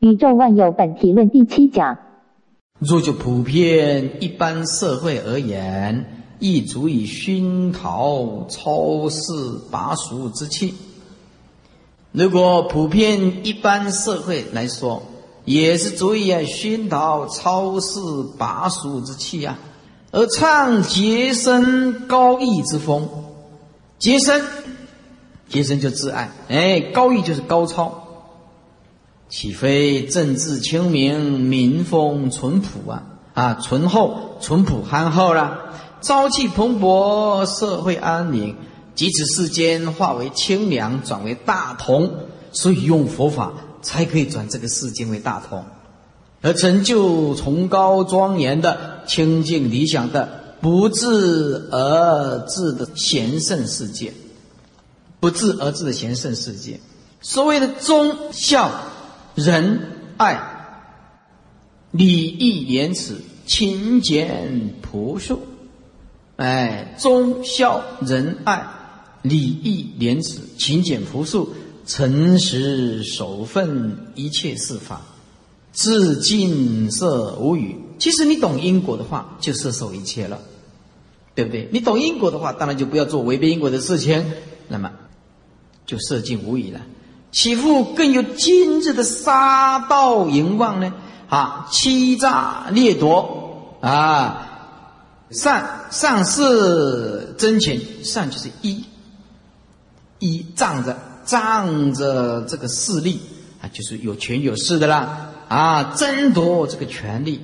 宇宙万有本体论第七讲。若就普遍一般社会而言，亦足以熏陶超世拔俗之气。如果普遍一般社会来说，也是足以熏陶超世拔俗之气啊，而唱洁身高逸之风。洁身，洁身就自爱，哎，高逸就是高超。岂非政治清明、民风淳朴啊？啊，淳厚、淳朴、憨厚啦，朝气蓬勃，社会安宁。即此世间化为清凉，转为大同，所以用佛法才可以转这个世间为大同，而成就崇高庄严的清净理想的不治而治的贤圣世界。不治而治的贤圣世界，所谓的忠孝。仁爱、礼义廉耻、勤俭朴素，哎，忠孝仁爱、礼义廉耻、勤俭朴素、诚实守份，一切事法，自尽色无语。其实你懂因果的话，就摄受一切了，对不对？你懂因果的话，当然就不要做违背因果的事情，那么就色尽无语了。岂复更有今日的杀盗淫妄呢？啊，欺诈掠夺啊，善善是真情，善就是依依仗着仗着这个势力啊，就是有权有势的啦啊，争夺这个权利，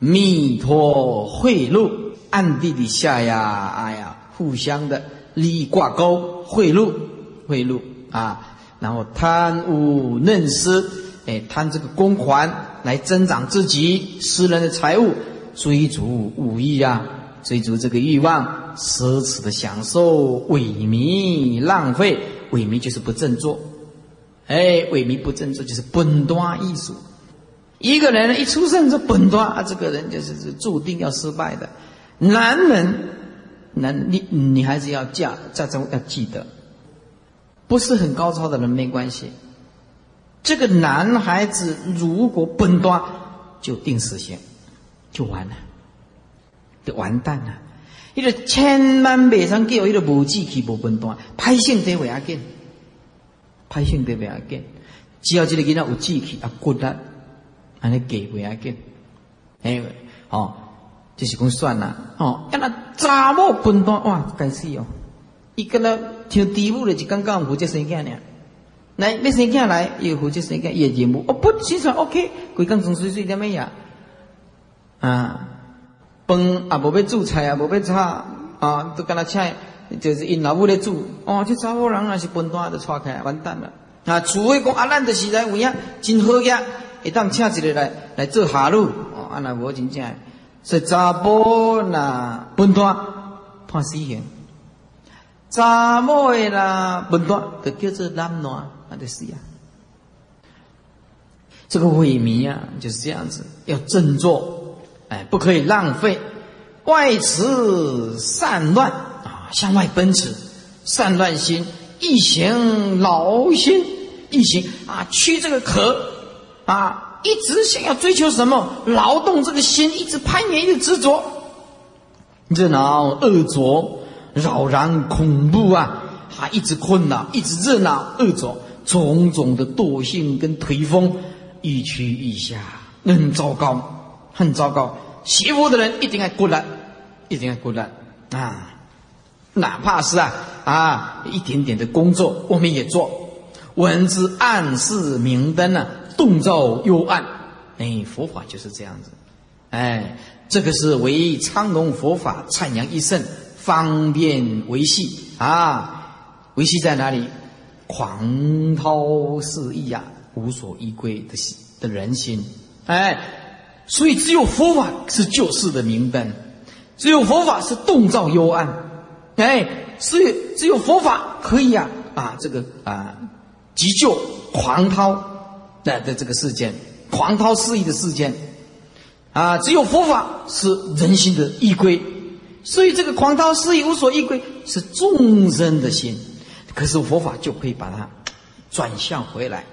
密托贿赂，暗地里下呀，哎呀，互相的利益挂钩，贿赂贿赂啊。然后贪污嫩施，哎，贪这个公款来增长自己私人的财物，追逐物欲啊，追逐这个欲望，奢侈的享受，萎靡浪费，萎靡就是不振作，哎，萎靡不振作就是本端艺术。一个人一出生就本端啊，这个人就是注定要失败的。男人，男你女孩子要嫁，嫁中要记得。不是很高超的人没关系，这个男孩子如果笨端，就定死刑，就完了，就完蛋了。一个千万别上叫一个无志气、无笨端，拍性得为要紧，拍性得为要紧。只要这个囡仔有志气啊，骨力，安尼给为要紧。哎，哦，就是讲算了，哦，要那查某笨端哇，该死哦。伊跟他听第五的就刚刚负责生囝呢，来要生囝来又负责生囝，也任务哦不，其实 OK，规工从水水点么呀？啊，饭啊无要煮菜啊无要炒啊，都跟他请，就是因老母咧煮哦，这查某人若是笨蛋就错开完蛋了啊！除非讲啊，咱就是来有影真好个，会当请一个来来做下路哦，啊那无真正，说查甫那笨蛋判死刑。查某啦，笨蛋，就叫做懒惰，那就是呀。这个萎靡啊，就是这样子，要振作，哎，不可以浪费。外驰散乱啊，向外奔驰，散乱心，一行劳心，一行啊，驱这个壳啊，一直想要追求什么，劳动这个心，一直攀岩，一直执着，热闹恶浊。扰然恐怖啊！还一直困扰，一直热闹，恶作种种的惰性跟颓风，一趋一下，很糟糕，很糟糕。邪佛的人一定要过来，一定要过来啊！哪怕是啊啊一点点的工作，我们也做。文字暗示明灯啊，洞照幽暗。哎，佛法就是这样子。哎，这个是唯苍龙佛法灿阳一圣。方便维系啊，维系在哪里？狂涛肆意啊，无所依归的心的人心，哎，所以只有佛法是救世的明灯，只有佛法是洞照幽暗，哎，所以只有佛法可以啊啊这个啊急救狂涛的的这个事件，狂涛肆意的事件，啊，只有佛法是人心的依归。所以这个狂涛肆意无所依归是众生的心，可是佛法就可以把它转向回来，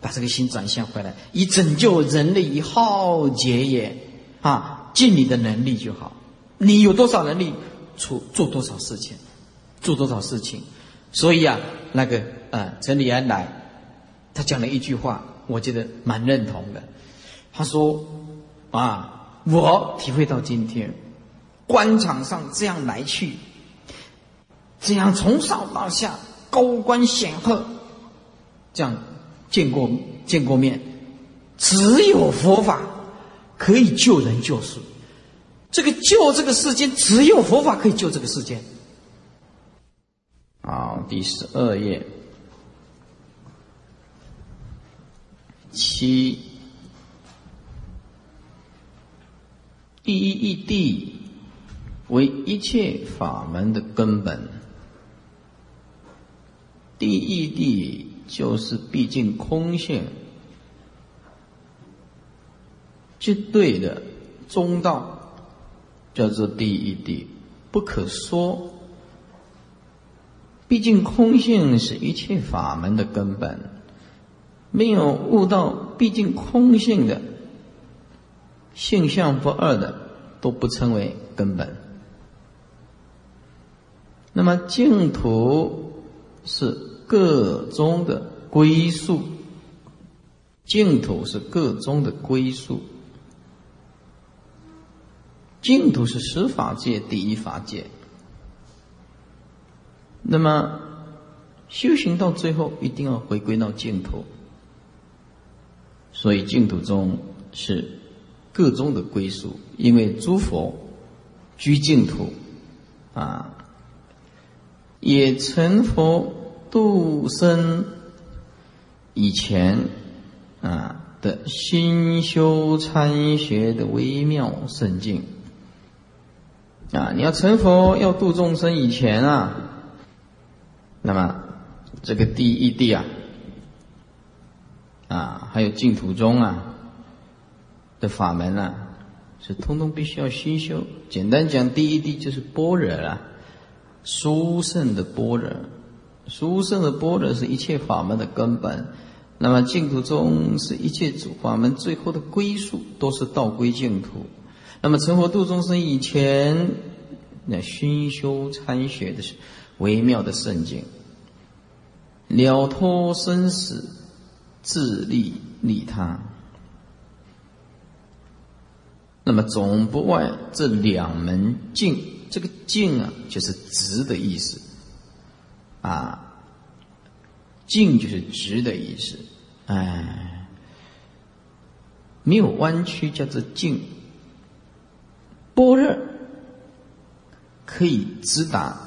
把这个心转向回来，以拯救人类以浩劫也啊！尽你的能力就好，你有多少能力，出做多少事情，做多少事情。所以啊，那个啊，陈李安来，他讲了一句话，我觉得蛮认同的。他说啊，我体会到今天官场上这样来去，这样从上到下高官显赫，这样。见过见过面，只有佛法可以救人救世。这个救这个世间，只有佛法可以救这个世间。好，第十二页，七，第一义地为一切法门的根本。第一义谛。就是毕竟空性，绝对的中道，叫做第一谛，不可说。毕竟空性是一切法门的根本，没有悟到毕竟空性的性相不二的，都不称为根本。那么净土是。各宗的归宿，净土是各宗的归宿。净土是十法界第一法界。那么修行到最后，一定要回归到净土。所以净土中是各宗的归宿，因为诸佛居净土，啊，也成佛。度生以前啊的心修参学的微妙圣境啊，你要成佛要度众生以前啊，那么这个第一地啊啊，还有净土中啊的法门啊，是通通必须要心修。简单讲，第一地就是般若了，殊胜的般若。殊胜的般若是一切法门的根本，那么净土中是一切法门最后的归宿，都是道归净土。那么成佛度众生以前，那熏修参学的是微妙的圣境，了脱生死，自利利他。那么总不外这两门境，这个境啊，就是直的意思。啊，静就是直的意思，哎，没有弯曲叫做静。般若可以直达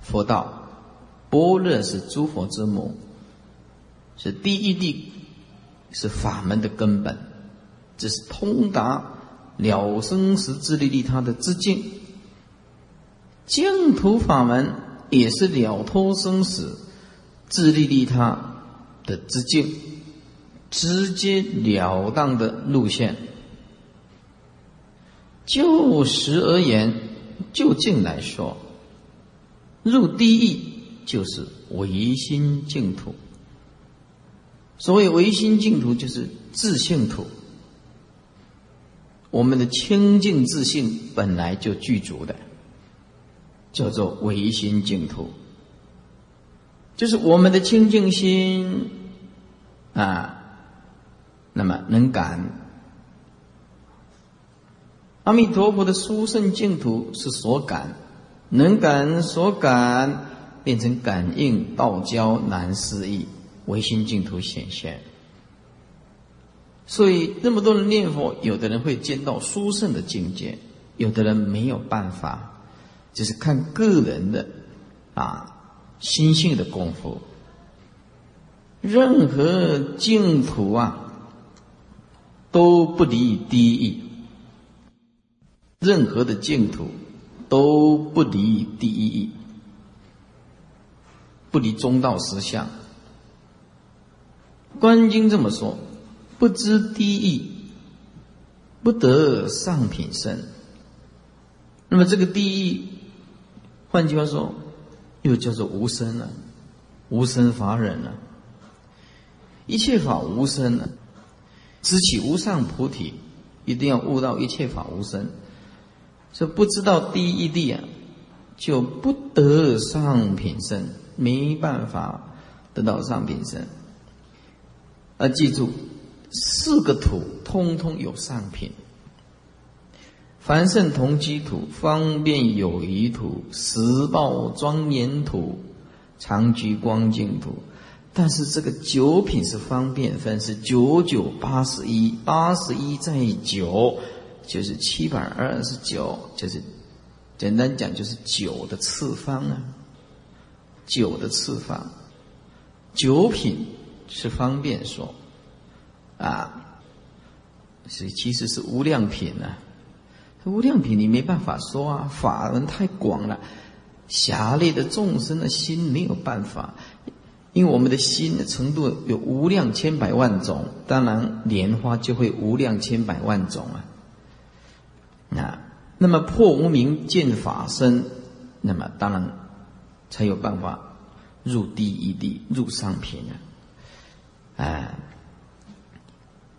佛道，般若是诸佛之母，是第一地，是法门的根本，这是通达了生死、自利利他的之境，净土法门。也是了脱生死、自利利他的直径，直接了当的路线。就实而言，就近来说，入地义就是唯心净土。所谓唯心净土，就是自性土。我们的清净自信本来就具足的。叫做唯心净土，就是我们的清净心啊，那么能感阿弥陀佛的殊胜净土是所感，能感所感变成感应道交难思议，唯心净土显现。所以那么多人念佛，有的人会见到殊胜的境界，有的人没有办法。就是看个人的啊心性的功夫。任何净土啊都不离第一义，任何的净土都不离第一义，不离中道实相。观经这么说：不知第一义，不得上品身。那么这个第一。换句话说，又叫做无生了，无生法忍了。一切法无生呢，知起无上菩提，一定要悟到一切法无生。说不知道第一义谛啊，就不得上品身，没办法得到上品身。啊，记住，四个土通通有上品。凡圣同居土、方便有余土、实报庄严土、常居光净土，但是这个九品是方便分，是九九八十一，八十一在九，就是七百二十九，就是简单讲就是九的次方啊，九的次方，九品是方便说，啊，所以其实是无量品呢。无量品你没办法说啊，法门太广了，狭劣的众生的心没有办法，因为我们的心的程度有无量千百万种，当然莲花就会无量千百万种啊。啊，那么破无明见法身，那么当然才有办法入第一地，入上品啊。哎，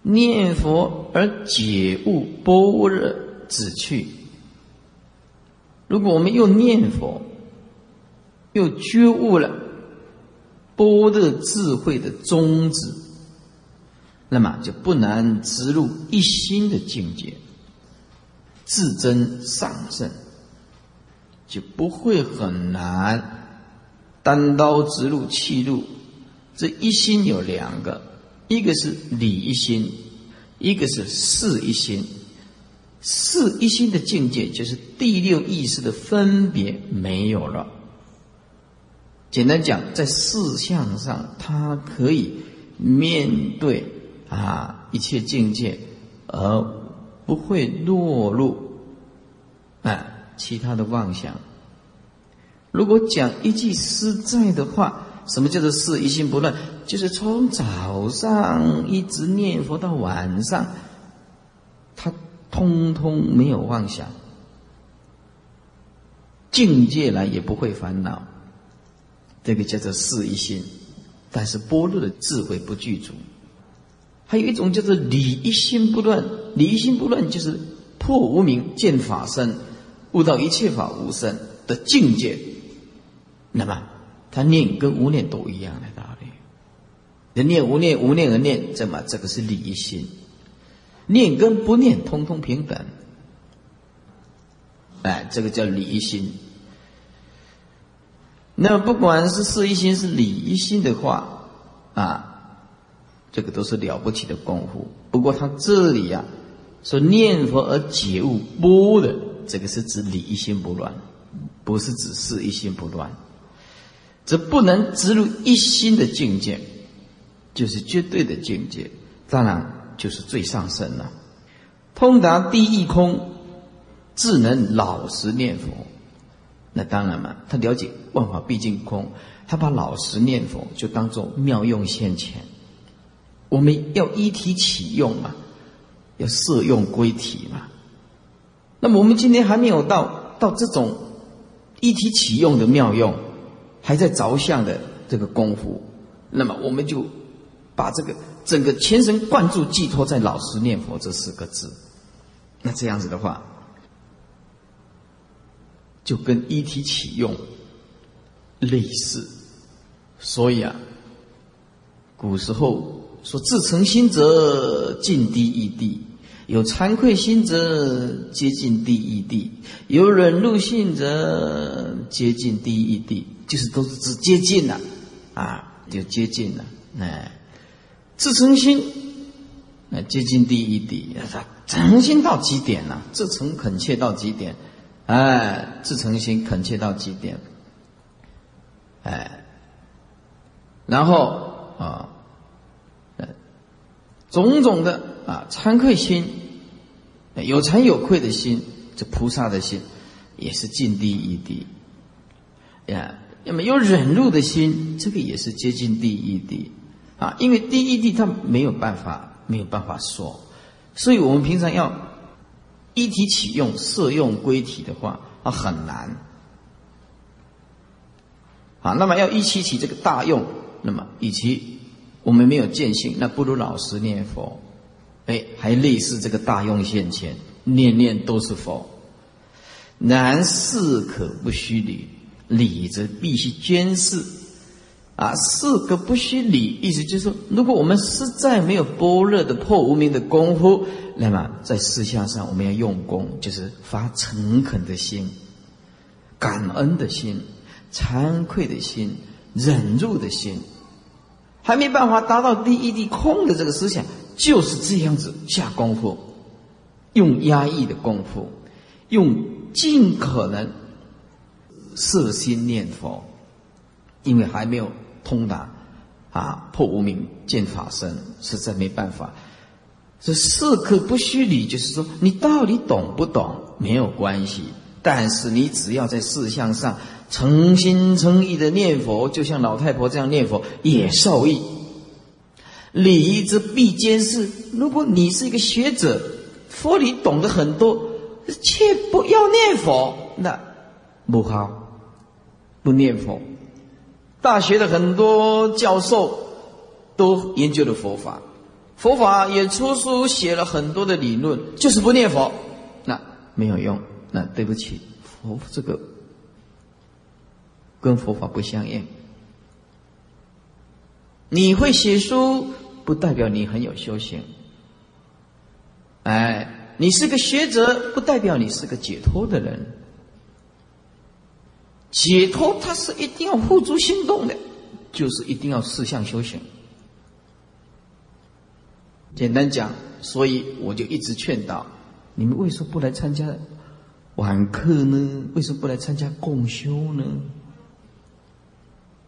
念佛而解悟般若。止去。如果我们又念佛，又觉悟了般若智慧的宗旨，那么就不难植入一心的境界，自增上圣，就不会很难单刀直入气入。这一心有两个，一个是理一心，一个是事一心。四一心的境界，就是第六意识的分别没有了。简单讲，在四相上，它可以面对啊一切境界，而不会落入啊其他的妄想。如果讲一句实在的话，什么叫做四一心不乱？就是从早上一直念佛到晚上，通通没有妄想，境界来也不会烦恼，这个叫做事一心。但是般若的智慧不具足，还有一种叫做理一心不乱。理一心不乱就是破无明见法身，悟到一切法无生的境界。那么他念跟无念都一样的道理，人念无念，无念而念，这么这个是理一心。念跟不念，通通平等。哎，这个叫理一心。那么不管是事一心是理一心的话，啊，这个都是了不起的功夫。不过他这里呀，说念佛而解悟波的，这个是指理一心不乱，不是指事一心不乱。这不能植入一心的境界，就是绝对的境界。当然。就是最上圣了，通达第一空，智能老实念佛。那当然嘛，他了解万法毕竟空，他把老实念佛就当做妙用现前。我们要一体启用嘛，要摄用归体嘛。那么我们今天还没有到到这种一体启用的妙用，还在着相的这个功夫，那么我们就把这个。整个全神贯注寄托在“老实念佛”这四个字，那这样子的话，就跟一体启用类似。所以啊，古时候说“自诚心者尽第一地，有惭愧心者接近第一地，有忍辱心者接近第一地”，就是都是指接近了啊，就接近了，哎。自诚心，那接近第一地，诚心到极点了，自诚恳切到极点，哎，自诚心恳切到极点，哎，然后啊，种种的啊惭愧心，有惭有愧的心，这菩萨的心也是近第一地，呀，那么有忍辱的心，这个也是接近第一地。啊，因为第一地他没有办法，没有办法说，所以我们平常要一体启用、摄用归体的话，啊很难。啊，那么要一起起这个大用，那么以及我们没有见性，那不如老实念佛。哎，还类似这个大用现前，念念都是佛。然事可不须理，理则必须监视。啊，四个不虚理，意思就是说，如果我们实在没有般若的破无明的功夫，那么在事相上我们要用功，就是发诚恳的心、感恩的心、惭愧的心、忍辱的心，还没办法达到第一地空的这个思想，就是这样子下功夫，用压抑的功夫，用尽可能摄心念佛，因为还没有。通达，啊，破无明见法身，实在没办法。这事可不虚理，就是说你到底懂不懂没有关系，但是你只要在事项上诚心诚意的念佛，就像老太婆这样念佛也受益。理之必兼事。如果你是一个学者，佛理懂得很多，却不要念佛，那不好，不念佛。大学的很多教授都研究了佛法，佛法也出书写了很多的理论，就是不念佛，那没有用。那对不起，佛这个跟佛法不相应。你会写书，不代表你很有修行。哎，你是个学者，不代表你是个解脱的人。解脱，它是一定要付诸行动的，就是一定要四项修行。简单讲，所以我就一直劝导你们：为什么不来参加晚课呢？为什么不来参加共修呢？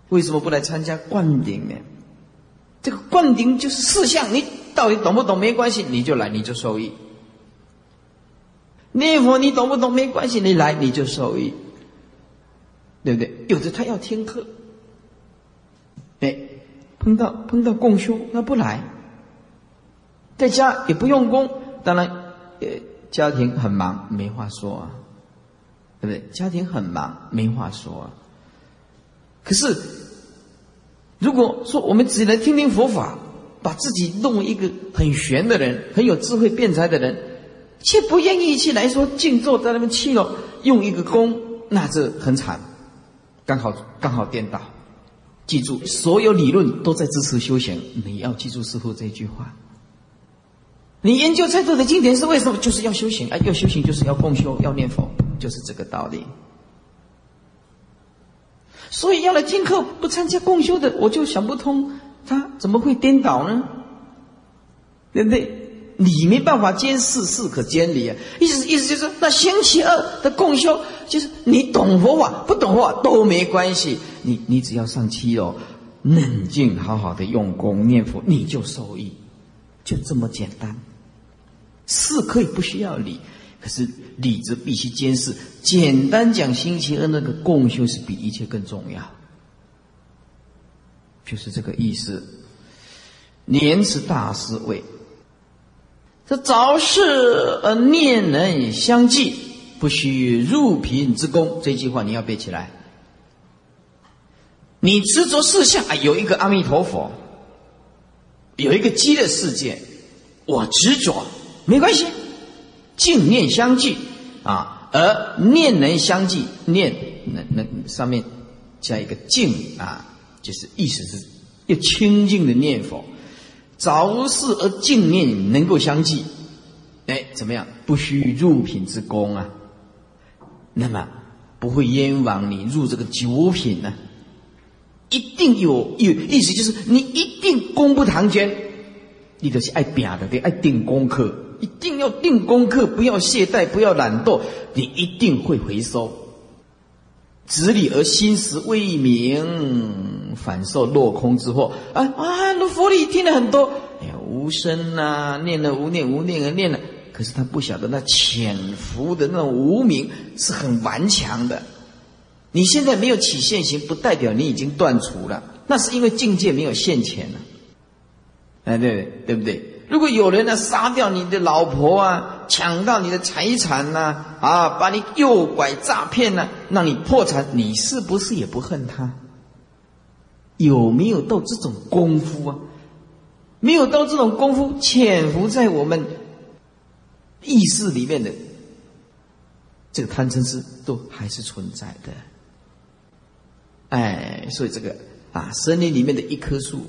为什么不来参加灌顶呢？这个灌顶就是四项，你到底懂不懂没关系，你就来，你就受益。念佛你懂不懂没关系，你来你就受益。对不对？有的他要听课，哎，碰到碰到共修，那不来，在家也不用功，当然，呃，家庭很忙，没话说啊，对不对？家庭很忙，没话说啊。可是，如果说我们只来听听佛法，把自己弄一个很玄的人，很有智慧辩才的人，却不愿意去来说静坐在那边去了，用一个功，那这很惨。刚好刚好颠倒，记住，所有理论都在支持修行。你要记住师傅这句话。你研究再多的经典是为什么？就是要修行。哎，要修行就是要共修，要念佛，就是这个道理。所以要来听课不参加共修的，我就想不通，他怎么会颠倒呢？对不对？你没办法兼事，事可兼理啊！意思意思就是，那星期二的共修，就是你懂佛法不懂佛法都没关系，你你只要上七楼，冷静好好的用功念佛，你就受益，就这么简单。事可以不需要理，可是理则必须兼事。简单讲，星期二那个共修是比一切更重要，就是这个意思。莲池大师为。这早世而念人相继，不须入贫之功。这句话你要背起来。你执着事相啊，有一个阿弥陀佛，有一个极乐世界，我执着没关系，净念相继啊，而念能相继，念那那上面加一个净啊，就是意思是要清净的念佛。早世而净念能够相继，哎，怎么样？不须入品之功啊，那么不会冤枉你入这个九品呢？一定有有意思，就是你一定功不唐捐，你都是爱拼的，得爱定功课，一定要定功课，不要懈怠，不要懒惰，你一定会回收。执理而心识未明，反受落空之祸。啊啊！那佛理听了很多，哎呀，无声呐，念了无念，无念而念了。可是他不晓得，那潜伏的那种无名是很顽强的。你现在没有起现行，不代表你已经断除了，那是因为境界没有现前了。哎，对对不对？如果有人呢杀掉你的老婆啊，抢到你的财产呐，啊，把你诱拐诈骗呢，让你破产，你是不是也不恨他？有没有到这种功夫啊？没有到这种功夫潜伏在我们意识里面的这个贪嗔痴，都还是存在的。哎，所以这个啊，森林里面的一棵树，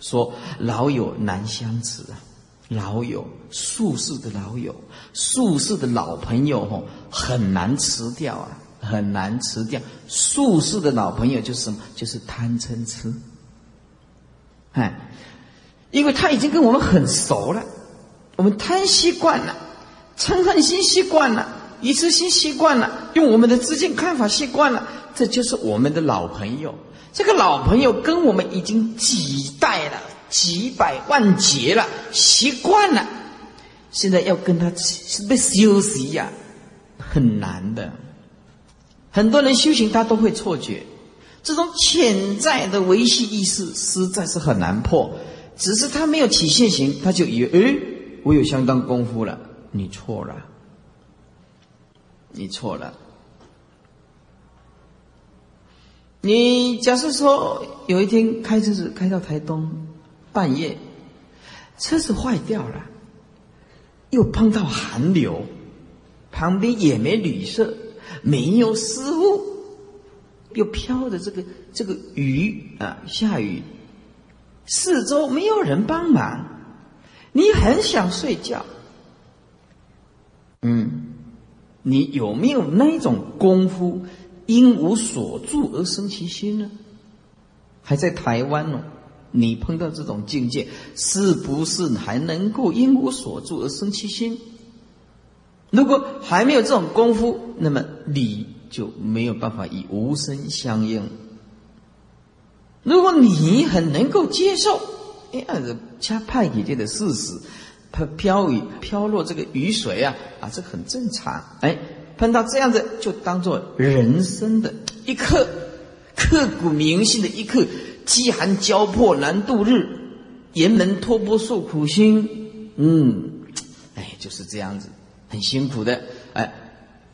说老友难相持啊，老友宿世的老友，宿世的老朋友吼，很难辞掉啊，很难辞掉。宿世的老朋友就是什么？就是贪嗔痴。哎，因为他已经跟我们很熟了，我们贪习惯了，嗔恨心习惯了，一次性习惯了，用我们的知见看法习惯了。这就是我们的老朋友，这个老朋友跟我们已经几代了，几百万劫了，习惯了。现在要跟他是被休息呀，很难的。很多人修行他都会错觉，这种潜在的维系意识实在是很难破。只是他没有起现行，他就以为诶，我有相当功夫了。你错了，你错了。你假设说有一天开车子开到台东，半夜车子坏掉了，又碰到寒流，旁边也没旅社，没有师傅，又飘着这个这个雨啊，下雨，四周没有人帮忙，你很想睡觉，嗯，你有没有那种功夫？因无所住而生其心呢？还在台湾呢？你碰到这种境界，是不是还能够因无所住而生其心？如果还没有这种功夫，那么你就没有办法与无声相应。如果你很能够接受，哎呀，加派给这的事实，它飘雨飘落这个雨水啊，啊，这很正常，哎。碰到这样子，就当做人生的一刻，刻骨铭心的一刻。饥寒交迫难度日，严门托钵受苦心。嗯，哎，就是这样子，很辛苦的。哎，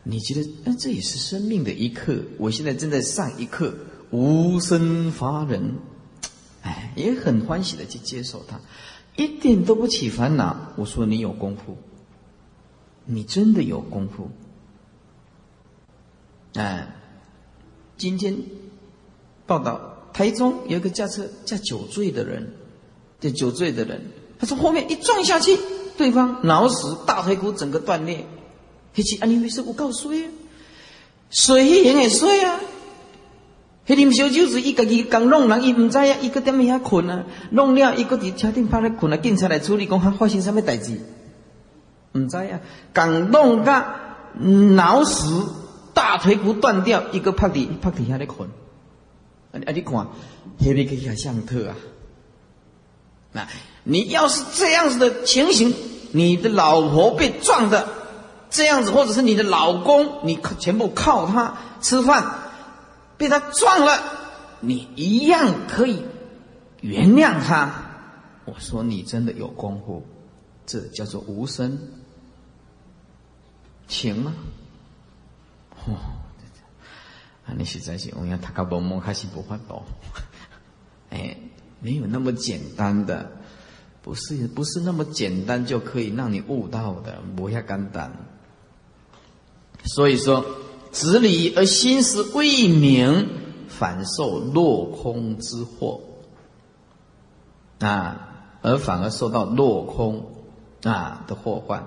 你觉得，哎，这也是生命的一刻。我现在正在上一课，无声发人，哎，也很欢喜的去接受它，一点都不起烦恼。我说你有功夫，你真的有功夫。哎，今天报道台中有一个驾车驾酒醉的人，酒醉的人，他从后面一撞下去，对方脑死，大腿骨整个断裂。黑起安尼为什我告诉你，水也会水啊。迄啉烧酒是伊家己刚弄人，伊唔知啊，伊个踮遐困啊，弄了伊个伫车顶趴咧困啊，警察来处理，讲哈发生什么代志？唔知啊，刚弄甲脑死。大腿骨断掉，一个趴底趴底下的捆，啊你看，下面可以像特啊。那你要是这样子的情形，你的老婆被撞的这样子，或者是你的老公，你全部靠他吃饭，被他撞了，你一样可以原谅他。我说你真的有功夫，这叫做无声情啊。哦，啊，你实在是，我要他搞蒙蒙还是不发懂，哎，没有那么简单的，不是不是那么简单就可以让你悟到的，不要肝胆。所以说，执理而心思未明，反受落空之祸，啊，而反而受到落空啊的祸患。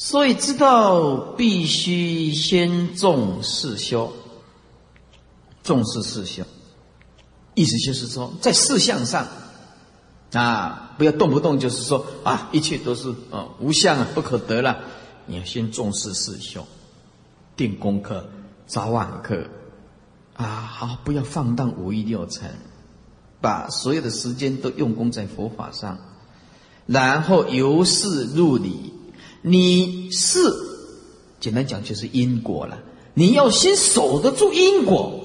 所以知道必须先重视修，重视事修，意思就是说，在事项上啊，不要动不动就是说啊，一切都是啊无相啊，不可得了。你要先重视事修，定功课，早晚课啊，好，不要放荡五欲六尘，把所有的时间都用功在佛法上，然后由事入理。你是简单讲就是因果了，你要先守得住因果，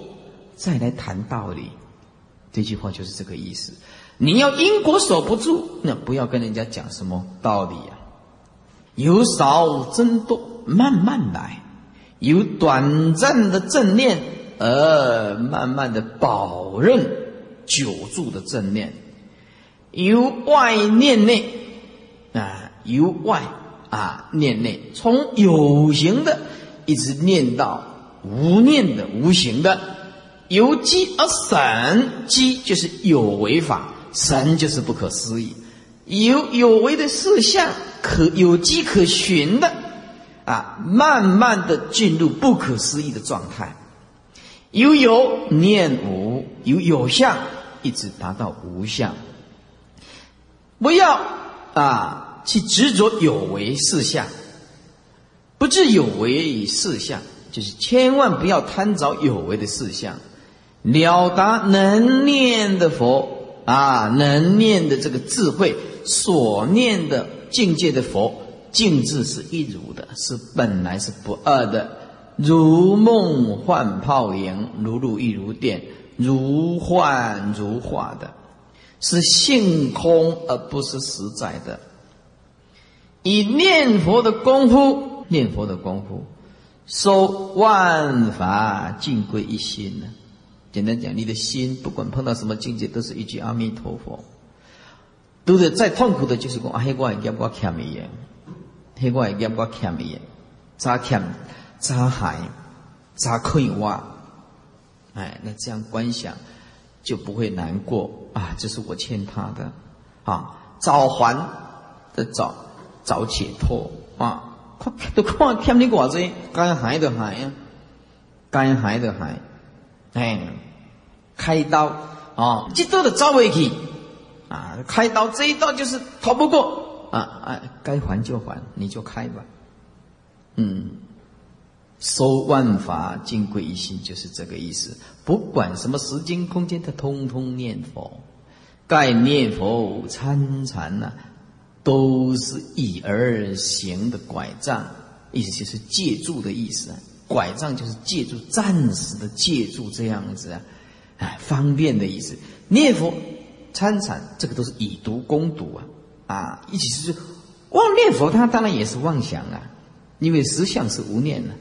再来谈道理。这句话就是这个意思。你要因果守不住，那不要跟人家讲什么道理啊。由少增多，慢慢来，由短暂的正念而慢慢的保任久住的正念。由外念内啊，由外啊念内，从有形的一直念到无念的无形的，由机而神，机就是有为法，神就是不可思议，有有为的事项可有机可循的啊，慢慢的进入不可思议的状态。由有念无，由有相一直达到无相。不要啊去执着有为事相，不知有为与事相，就是千万不要贪着有为的事相。了达能念的佛啊，能念的这个智慧，所念的境界的佛，境智是一如的，是本来是不二的。如梦幻泡影，如露亦如电，如幻如化的，是性空而不是实在的。以念佛的功夫，念佛的功夫，收万法尽归一心呢。简单讲，你的心不管碰到什么境界，都是一句阿弥陀佛。都是再痛苦的，就是讲啊，黑怪业我欠你耶，黑怪业我欠你耶，咋欠？咋还咋可以挖，哎，那这样观想就不会难过啊！这是我欠他的啊，早还的早找解脱啊！看都看欠你寡子，该还的还呀，该还的还，哎，开刀啊，这刀的招回去啊，开刀这一刀就是逃不过啊啊，该还就还，你就开吧，嗯。收万法尽归一心，就是这个意思。不管什么时间空间，他通通念佛。盖念佛参禅呐，都是以而行的拐杖，意思就是借助的意思。拐杖就是借助，暂时的借助这样子啊，哎，方便的意思。念佛参禅，这个都是以毒攻毒啊啊，一起是妄念佛，他当然也是妄想啊，因为实相是无念的。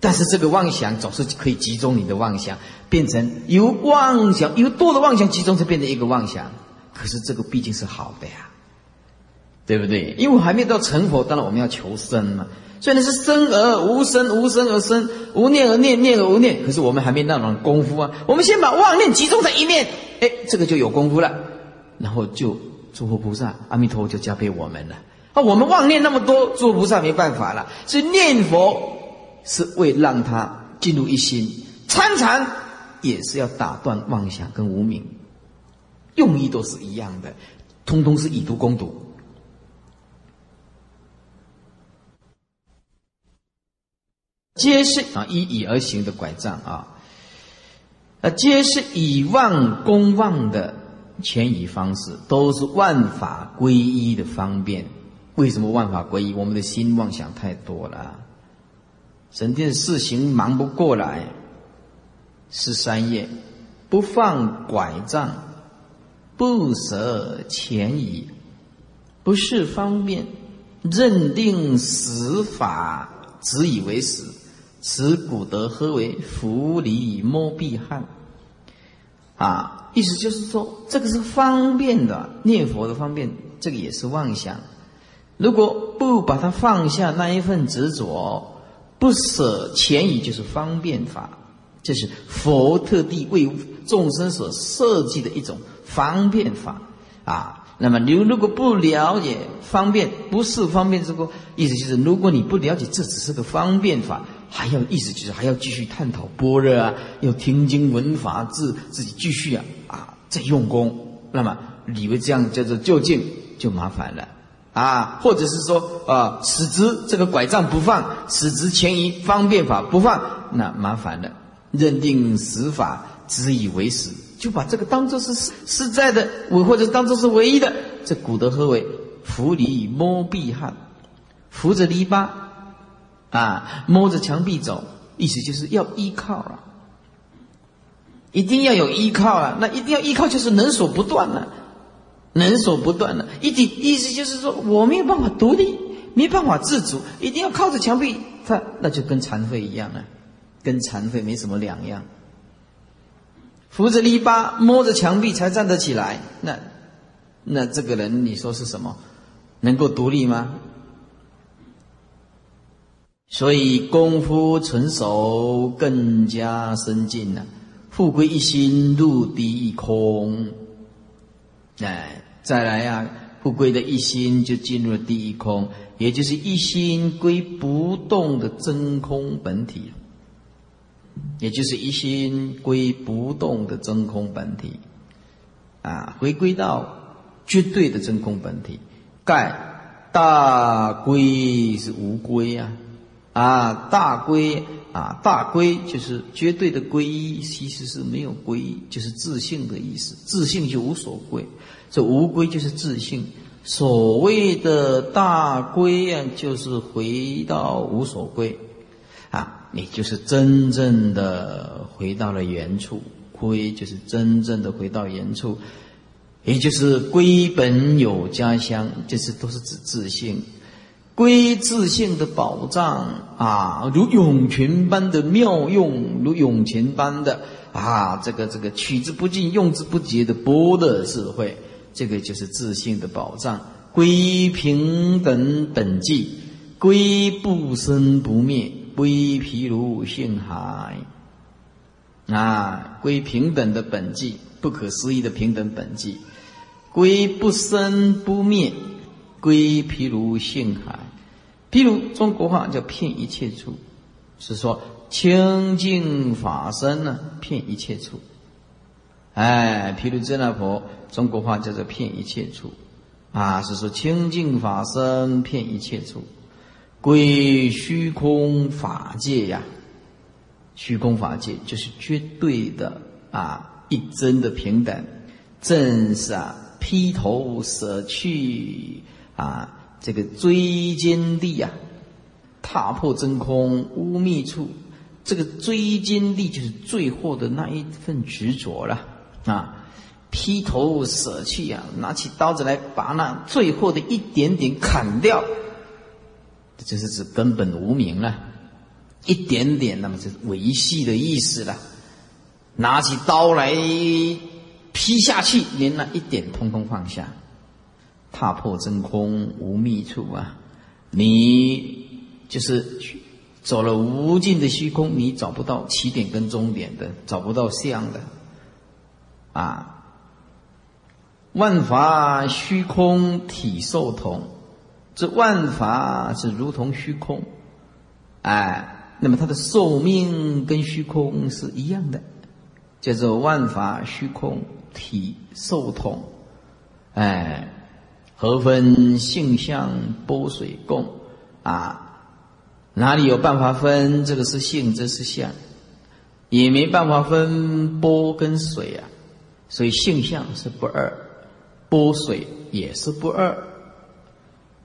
但是这个妄想总是可以集中你的妄想，变成由妄想由多的妄想集中，才变成一个妄想。可是这个毕竟是好的呀，对不对？因为还没到成佛，当然我们要求生嘛。虽然是生而无生，无生而生，无念而念，念而无念。可是我们还没那种功夫啊。我们先把妄念集中在一念，哎，这个就有功夫了。然后就诸佛菩萨、阿弥陀佛就交给我们了。啊，我们妄念那么多，诸佛菩萨没办法了，所以念佛。是为让他进入一心参禅，也是要打断妄想跟无明，用意都是一样的，通通是以毒攻毒，皆是啊依以而行的拐杖啊，啊皆是以妄攻妄的迁移方式，都是万法归一的方便。为什么万法归一？我们的心妄想太多了。整天事情忙不过来，十三页，不放拐杖，不舍前移，不是方便，认定死法，只以为死，此古德何为浮离摸壁汉？啊，意思就是说，这个是方便的，念佛的方便，这个也是妄想。如果不把它放下那一份执着。不舍前移就是方便法，这是佛特地为众生所设计的一种方便法啊。那么你如果不了解方便，不是方便之过，意思就是，如果你不了解这只是个方便法，还要意思就是还要继续探讨般若啊，要听经闻法，自自己继续啊啊再用功，那么以为这样叫做就近，就麻烦了。啊，或者是说啊，使之这个拐杖不放，使之前移方便法不放，那麻烦了。认定实法，只以为实，就把这个当做是实在的，我或者当做是唯一的。这古德何为？扶篱摸壁汉，扶着篱笆啊，摸着墙壁走，意思就是要依靠了，一定要有依靠啊。那一定要依靠，就是能所不断了。能所不断的，一定意思就是说，我没有办法独立，没办法自主，一定要靠着墙壁，他那就跟残废一样了，跟残废没什么两样。扶着篱笆，摸着墙壁才站得起来，那那这个人你说是什么？能够独立吗？所以功夫成熟更加深进了，富贵一心入第一空。哎，再来呀，富贵的一心就进入了第一空，也就是一心归不动的真空本体，也就是一心归不动的真空本体，啊，回归到绝对的真空本体。盖大归是无归啊。啊，大归啊，大归就是绝对的归一，其实是没有归一，就是自信的意思。自信就无所归，这无归就是自信。所谓的大归啊，就是回到无所归啊，你就是真正的回到了原处。归就是真正的回到原处，也就是归本有家乡，这是都是指自信。归自性的宝藏啊，如涌泉般的妙用，如涌泉般的啊，这个这个取之不尽、用之不竭的波的智慧，这个就是自性的宝藏。归平等本际，归不生不灭，归譬如性海啊，归平等的本际，不可思议的平等本际，归不生不灭，归譬如性海。譬如中国话叫骗一切处，是说清净法身呢骗一切处。哎，譬如真那婆，中国话叫做骗一切处，啊，是说清净法身骗一切处，归虚空法界呀，虚空法界就是绝对的啊，一真的平等，正是啊，披头舍去啊。这个追坚地呀，踏破真空无觅处。这个追坚地就是最后的那一份执着了啊！劈头舍弃啊，拿起刀子来把那最后的一点点砍掉，这是指根本无名了。一点点，那么是维系的意思了。拿起刀来劈下去，连那一点通通放下。踏破真空无觅处啊！你就是走了无尽的虚空，你找不到起点跟终点的，找不到相的啊！万法虚空体受同，这万法是如同虚空，哎，那么它的寿命跟虚空是一样的，叫做万法虚空体受同，哎。何分性相波水共啊？哪里有办法分这个是性，这是相？也没办法分波跟水啊。所以性相是不二，波水也是不二。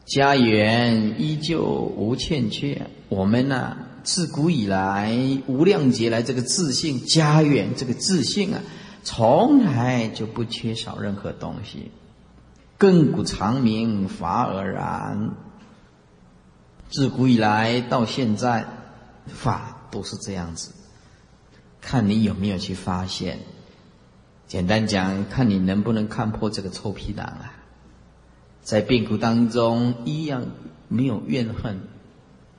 家园依旧无欠缺。我们呢，自古以来无量劫来，这个自信家园，这个自信啊，从来就不缺少任何东西。亘古长明法而然，自古以来到现在，法都是这样子。看你有没有去发现。简单讲，看你能不能看破这个臭皮囊啊！在病苦当中，一样没有怨恨，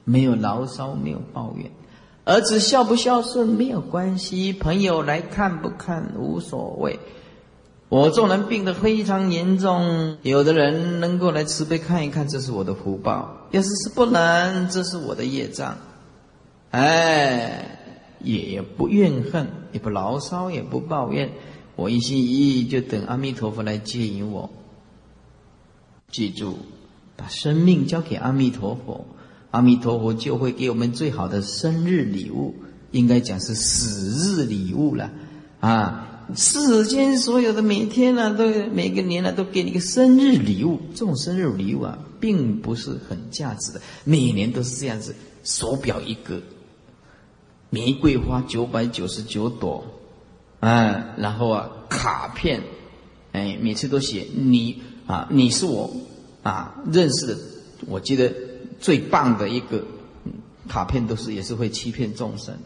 没有牢骚，没有抱怨。儿子孝不孝顺没有关系，朋友来看不看无所谓。我做人病得非常严重，有的人能够来慈悲看一看，这是我的福报；要是是不能，这是我的业障。哎，也不怨恨，也不牢骚，也不抱怨，我一心一意就等阿弥陀佛来接引我。记住，把生命交给阿弥陀佛，阿弥陀佛就会给我们最好的生日礼物，应该讲是死日礼物了啊。世间所有的每天呢，都每个年呢，都给你个生日礼物。这种生日礼物啊，并不是很价值的。每年都是这样子，手表一个，玫瑰花九百九十九朵，啊，然后啊，卡片，哎，每次都写你啊，你是我啊认识的，我记得最棒的一个卡片，都是也是会欺骗众生。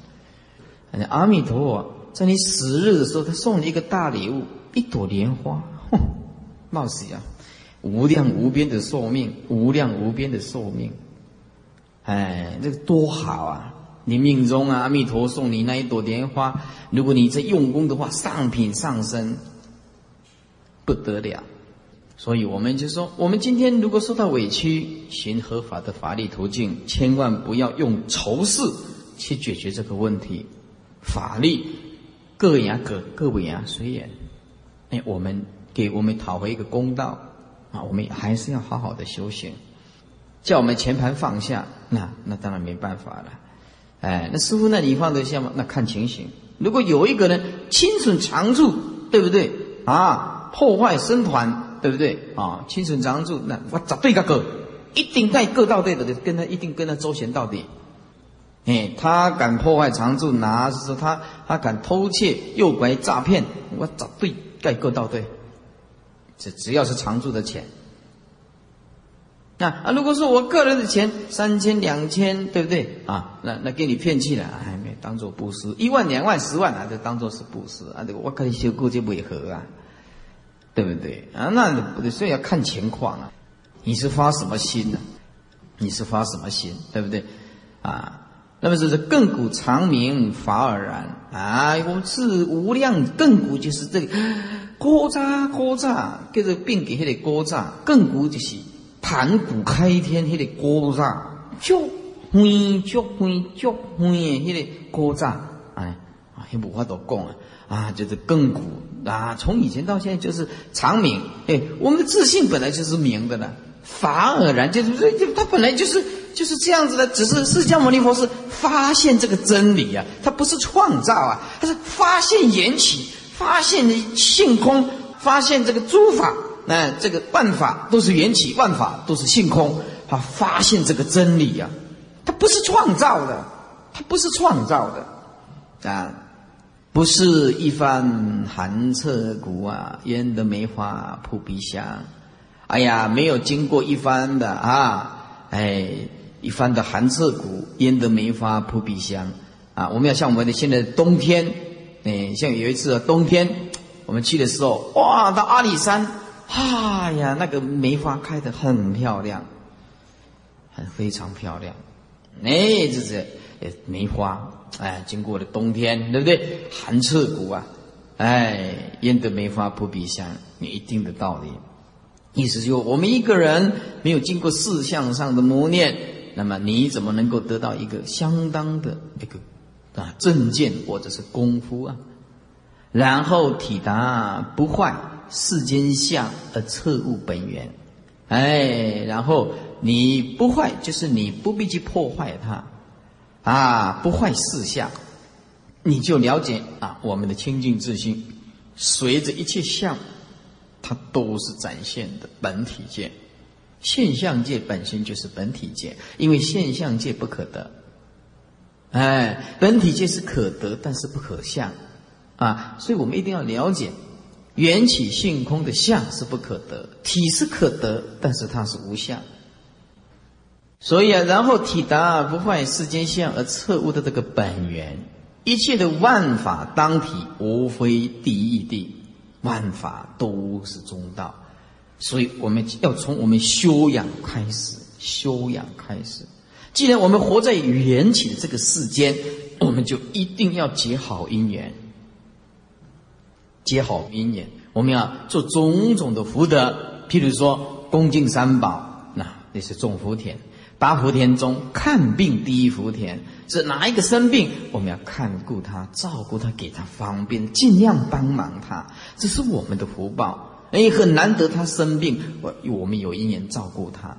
阿弥陀佛。在你死日的时候，他送你一个大礼物，一朵莲花，冒死啊！无量无边的寿命，无量无边的寿命，哎，这个多好啊！你命中啊，阿弥陀送你那一朵莲花，如果你在用功的话，上品上身，不得了。所以我们就说，我们今天如果受到委屈，寻合法的法律途径，千万不要用仇视去解决这个问题。法律各言各各为啊，随缘。哎，我们给我们讨回一个公道啊！我们还是要好好的修行，叫我们前盘放下，那那当然没办法了。哎，那师傅，那你放得下吗？那看情形。如果有一个人侵损长住，对不对啊？破坏僧团。对不对啊？清损常住，那我绝对个个一定带各道队的，跟他一定跟他周旋到底。哎，他敢破坏常住，拿是说他他敢偷窃、诱拐、诈骗，我找对盖各到对，只只要是常住的钱，那啊，如果说我个人的钱三千、两千，对不对啊？那那给你骗去了，哎，没当做布施，一万、两万、十万啊，就当做是布施啊。这个我可以修过就违和啊。对不对啊？那不对，所以要看情况啊。你是发什么心呢？你是发什么心？对不对啊？那么就是亘古长明法尔然啊！我是无量亘古，就是这个锅渣锅渣，跟着并给那个锅渣，亘古就是盘古开天那个锅渣，足灰足灰足灰的那个锅渣，哎啊，也无法度讲啊。啊，就是亘古啊，从以前到现在就是长明。哎，我们的自信本来就是明的呢，法尔然就是就他本来就是就是这样子的，只是释迦牟尼佛是发现这个真理啊，他不是创造啊，他是发现缘起，发现的性空，发现这个诸法，那这个万法都是缘起，万法都是性空，他发现这个真理呀，他不是创造的，他不是创造的啊。不是一番寒彻骨啊，焉得梅花扑鼻香？哎呀，没有经过一番的啊，哎，一番的寒彻骨，焉得梅花扑鼻香？啊，我们要像我们的现在冬天，哎，像有一次冬天，我们去的时候，哇，到阿里山，哎呀，那个梅花开得很漂亮，很非常漂亮，哎，这是梅花。哎，经过了冬天，对不对？寒彻骨啊，哎，焉得梅花扑鼻香？有一定的道理。意思就我们一个人没有经过四相上的磨练，那么你怎么能够得到一个相当的一个啊正见或者是功夫啊？然后体达不坏世间相而彻悟本源，哎，然后你不坏，就是你不必去破坏它。啊，不坏事相，你就了解啊，我们的清净自心，随着一切相，它都是展现的本体见，现象界本身就是本体界，因为现象界不可得，哎，本体界是可得，但是不可相，啊，所以我们一定要了解，缘起性空的相是不可得，体是可得，但是它是无相。所以啊，然后体达不坏世间相而彻悟的这个本源，一切的万法当体无非第一地，万法都是中道，所以我们要从我们修养开始，修养开始。既然我们活在缘起的这个世间，我们就一定要结好因缘，结好因缘，我们要做种种的福德，譬如说恭敬三宝，那那是种福田。八福田中看病第一福田是哪一个生病，我们要看顾他，照顾他，给他方便，尽量帮忙他，这是我们的福报。哎，很难得他生病，我我们有因缘照顾他，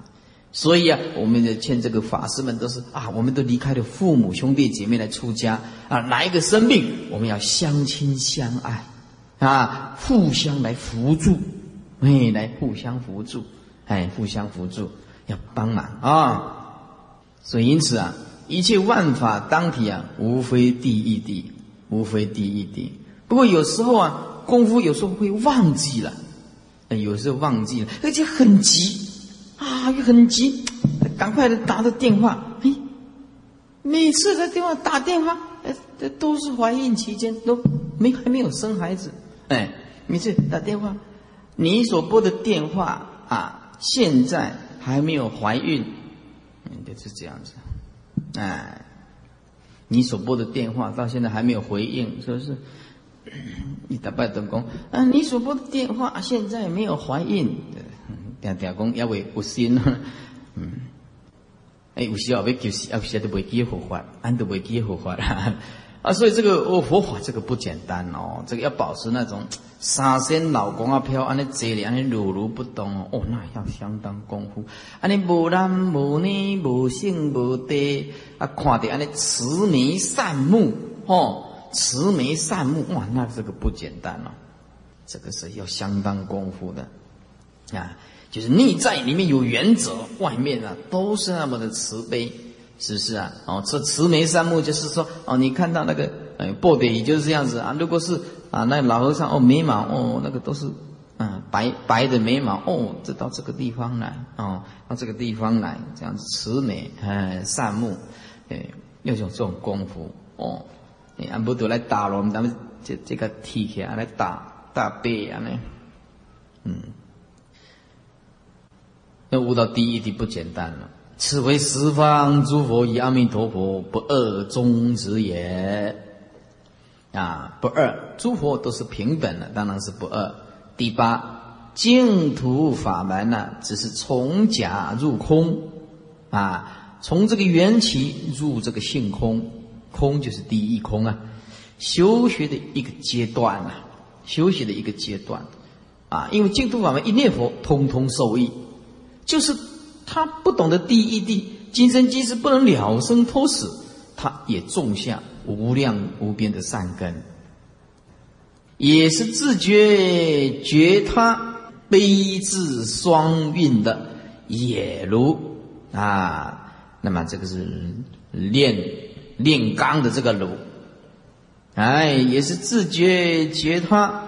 所以啊，我们的劝这个法师们都是啊，我们都离开了父母兄弟姐妹来出家啊，哪一个生病，我们要相亲相爱啊，互相来扶助，哎，来互相扶助，哎，互相扶助。要帮忙啊！所以因此啊，一切万法当体啊，无非第一地，无非第一地。不过有时候啊，功夫有时候会忘记了，有时候忘记了，而且很急啊，又很急，赶快的打个电话。哎，每次的电话打电话，呃，这都是怀孕期间，都没还没有生孩子。哎，每次打电话。你所拨的电话啊，现在还没有怀孕，嗯，就是这样子，哎，你所拨的电话到现在还没有回应，是不是？你打败等工啊，你所拨的电话现在没有怀孕，点点工要为不信，嗯，哎，有时候要求是，有时都未记佛法，俺都未记佛法 啊，所以这个哦，佛法这个不简单哦，这个要保持那种 三仙老公啊飘，安尼坐里安尼如如不动哦，哦那要相当功夫，安尼无男无女无性无地啊，看得安尼慈眉善目哦。慈眉善目，哇，那这个不简单了，这个是要相当功夫的，啊，就是内在里面有原则，外面啊都是那么的慈悲，是不是啊？哦，这慈眉善目就是说，哦，你看到那个，呃，波德也就是这样子啊。如果是啊，那老和尚哦，眉毛哦，那个都是，嗯，白白的眉毛哦，这到这个地方来，哦，到这个地方来，这样子慈眉，哎，善目，哎，要有这种功夫，哦。俺不都来打了，我们咱们这这个提起来来打打背啊呢，嗯，那悟到第一题不简单了。此为十方诸佛以阿弥陀佛不二宗旨也。啊，不二，诸佛都是平等的，当然是不二。第八，净土法门呢，只是从假入空，啊，从这个缘起入这个性空。空就是第一空啊，修学的一个阶段啊，修学的一个阶段。啊，因为净土法门一念佛，通通受益，就是他不懂得第一地，今生今世不能了生脱死，他也种下无量无边的善根，也是自觉觉他悲智双运的也如啊，那么这个是练。炼钢的这个炉，哎，也是自觉觉他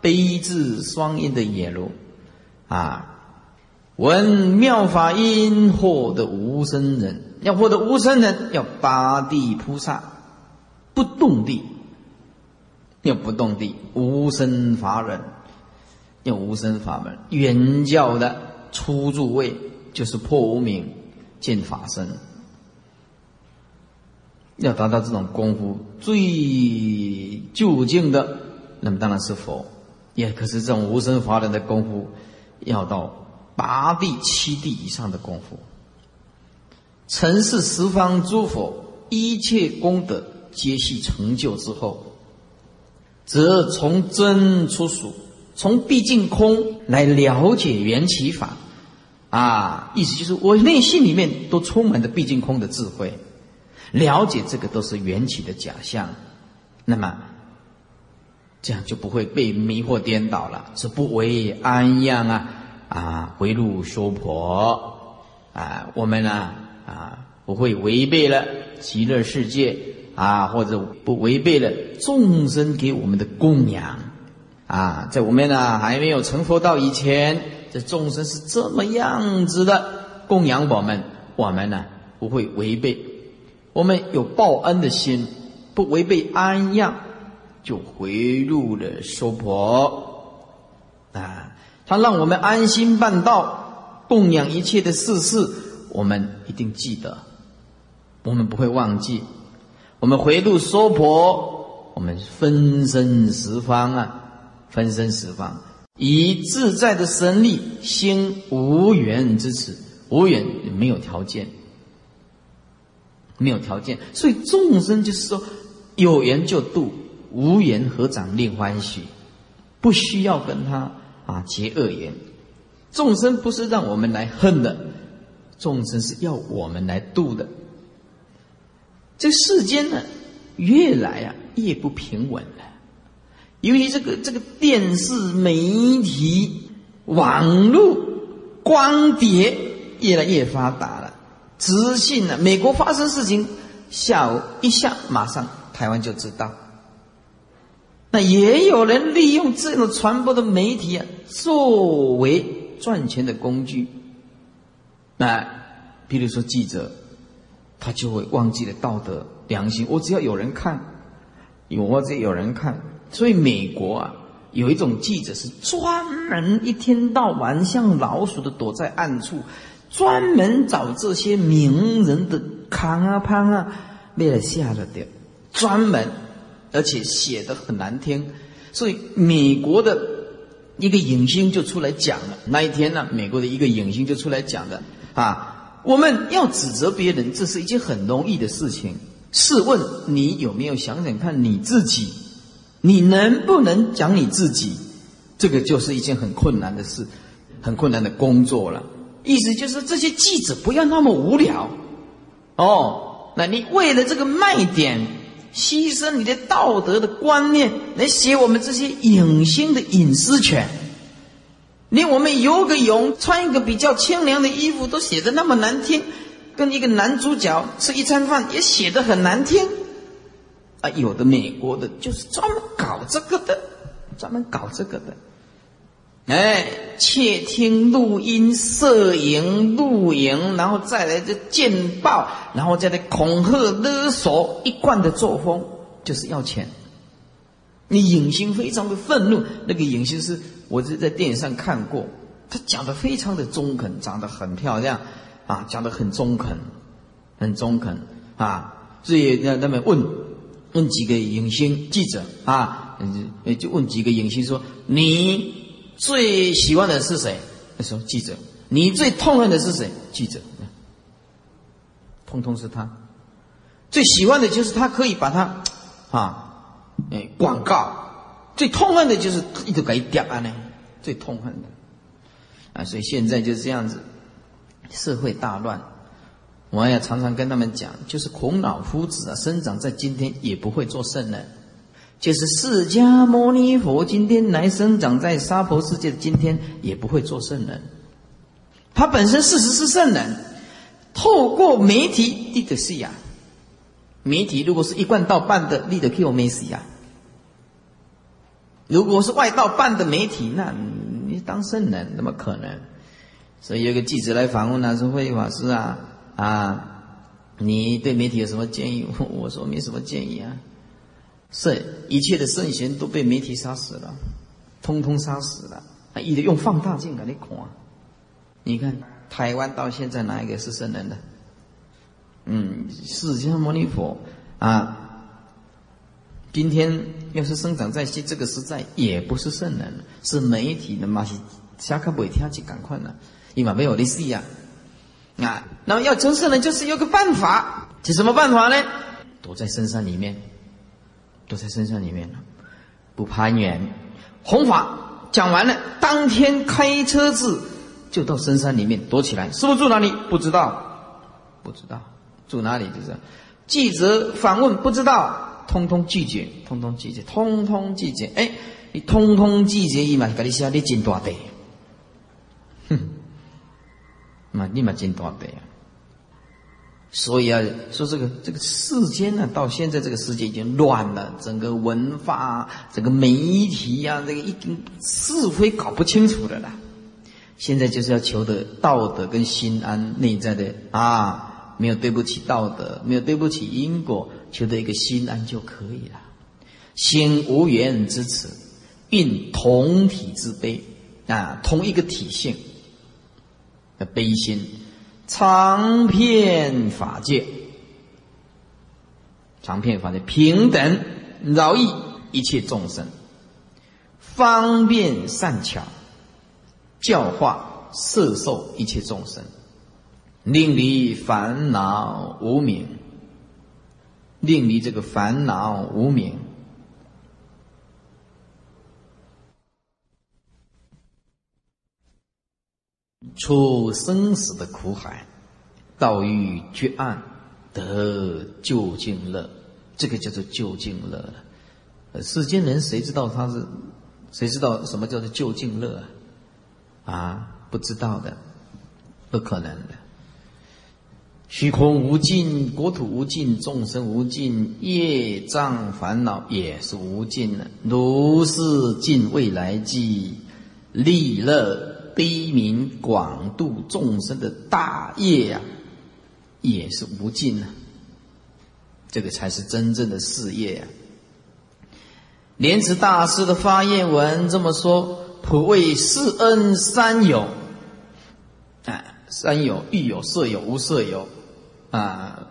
悲智双音的野炉啊。闻妙法音，获得无生人。要获得无生人，要八地菩萨不动地，要不动地无生法忍，要无生法门。原教的初入位就是破无明见法身。要达到这种功夫最究竟的，那么当然是佛。也可是这种无生法忍的功夫，要到八地七地以上的功夫。尘世十方诸佛一切功德皆系成就之后，则从真出属，从毕竟空来了解缘起法。啊，意思就是我内心里面都充满着毕竟空的智慧。了解这个都是缘起的假象，那么这样就不会被迷惑颠倒了，是不为安样啊啊回路修婆啊，我们呢啊不会违背了极乐世界啊，或者不违背了众生给我们的供养啊，在我们呢还没有成佛道以前，这众生是这么样子的供养我们，我们呢不会违背。我们有报恩的心，不违背安样，就回入了娑婆啊！他让我们安心办道，供养一切的事事，我们一定记得，我们不会忘记。我们回入娑婆，我们分身十方啊，分身十方，以自在的神力心无缘之持，无缘没有条件。没有条件，所以众生就是说，有缘就度，无缘何长令欢喜，不需要跟他啊结恶缘。众生不是让我们来恨的，众生是要我们来度的。这世间呢，越来啊越不平稳了，由于这个这个电视媒体、网络、光碟越来越发达了。资讯呢？美国发生事情，下午一下，马上台湾就知道。那也有人利用这种传播的媒体啊，作为赚钱的工具。那比如说记者，他就会忘记了道德良心。我只要有人看，我只要有人看，所以美国啊，有一种记者是专门一天到晚像老鼠的躲在暗处，专门找这些名人的康啊潘啊，为了吓着点，专门，而且写的很难听，所以美国的一个影星就出来讲了。那一天呢，美国的一个影星就出来讲的啊，我们要指责别人，这是一件很容易的事情。试问你有没有想想看你自己？你能不能讲你自己？这个就是一件很困难的事，很困难的工作了。意思就是这些记者不要那么无聊哦。那你为了这个卖点，牺牲你的道德的观念来写我们这些影星的隐私权，连我们游个泳穿一个比较清凉的衣服都写的那么难听，跟一个男主角吃一餐饭也写的很难听。啊，有的美国的就是专门搞这个的，专门搞这个的，哎，窃听、录音、摄影、录影，然后再来这见报，然后再来恐吓、勒索，一贯的作风就是要钱。你影星非常的愤怒，那个影星是我是在电影上看过，他讲的非常的中肯，长得很漂亮，啊，讲的很中肯，很中肯啊，所以让他们问。问几个影星记者啊，就问几个影星说：“你最喜欢的是谁？”那时候：“记者。”你最痛恨的是谁？记者。通通是他。最喜欢的就是他可以把他啊，哎，广告。最痛恨的就是一直给掉啊呢。最痛恨的啊，所以现在就是这样子，社会大乱。我也常常跟他们讲，就是孔老夫子啊，生长在今天也不会做圣人；就是释迦牟尼佛今天来生长在娑婆世界的今天也不会做圣人。他本身事实是圣人，透过媒体立的是呀。媒体如果是一贯道办的，立的 Q 没死呀。如果是外道办的媒体，那你当圣人怎么可能？所以有个记者来访问他说：“慧法师啊。”啊，你对媒体有什么建议？我说没什么建议啊。是一切的圣贤都被媒体杀死了，通通杀死了。啊，一直用放大镜给你看。你看台湾到现在哪一个是圣人的？嗯，释迦牟尼佛啊。今天要是生长在现这个时代，也不是圣人，是媒体的嘛？是下课不会听去赶快了，因为没有历史呀。啊，那么要成圣人，就是有个办法，是什么办法呢？躲在深山里面，躲在深山里面了不攀援。弘法讲完了，当天开车子就到深山里面躲起来。师傅住哪里？不知道，不知道住哪里？就是记者访问，不知道，通通拒绝，通通拒绝，通通拒绝。哎，你通通拒绝，伊嘛是跟你写你真大地，哼。那你嘛进大悲啊！所以啊，说这个这个世间呢，到现在这个世界已经乱了，整个文化、整个媒体呀，这个一定是非搞不清楚的啦。现在就是要求的道德跟心安，内在的啊，没有对不起道德，没有对不起因果，求得一个心安就可以了。心无缘之慈，并同体之悲啊，同一个体性的。悲心，长遍法界，长遍法界，平等饶益一切众生，方便善巧，教化摄受一切众生，令离烦恼无明，令离这个烦恼无明。出生死的苦海，道遇绝岸，得究竟乐，这个叫做究竟乐了。世间人谁知道他是？谁知道什么叫做究竟乐啊？啊，不知道的，不可能的。虚空无尽，国土无尽，众生无尽，业障烦恼也是无尽的。如是尽未来际，利乐。悲悯广度众生的大业呀，也是无尽啊。这个才是真正的事业呀。莲池大师的发愿文这么说：普为世恩三有，啊，三有欲有、色有、无色有，啊，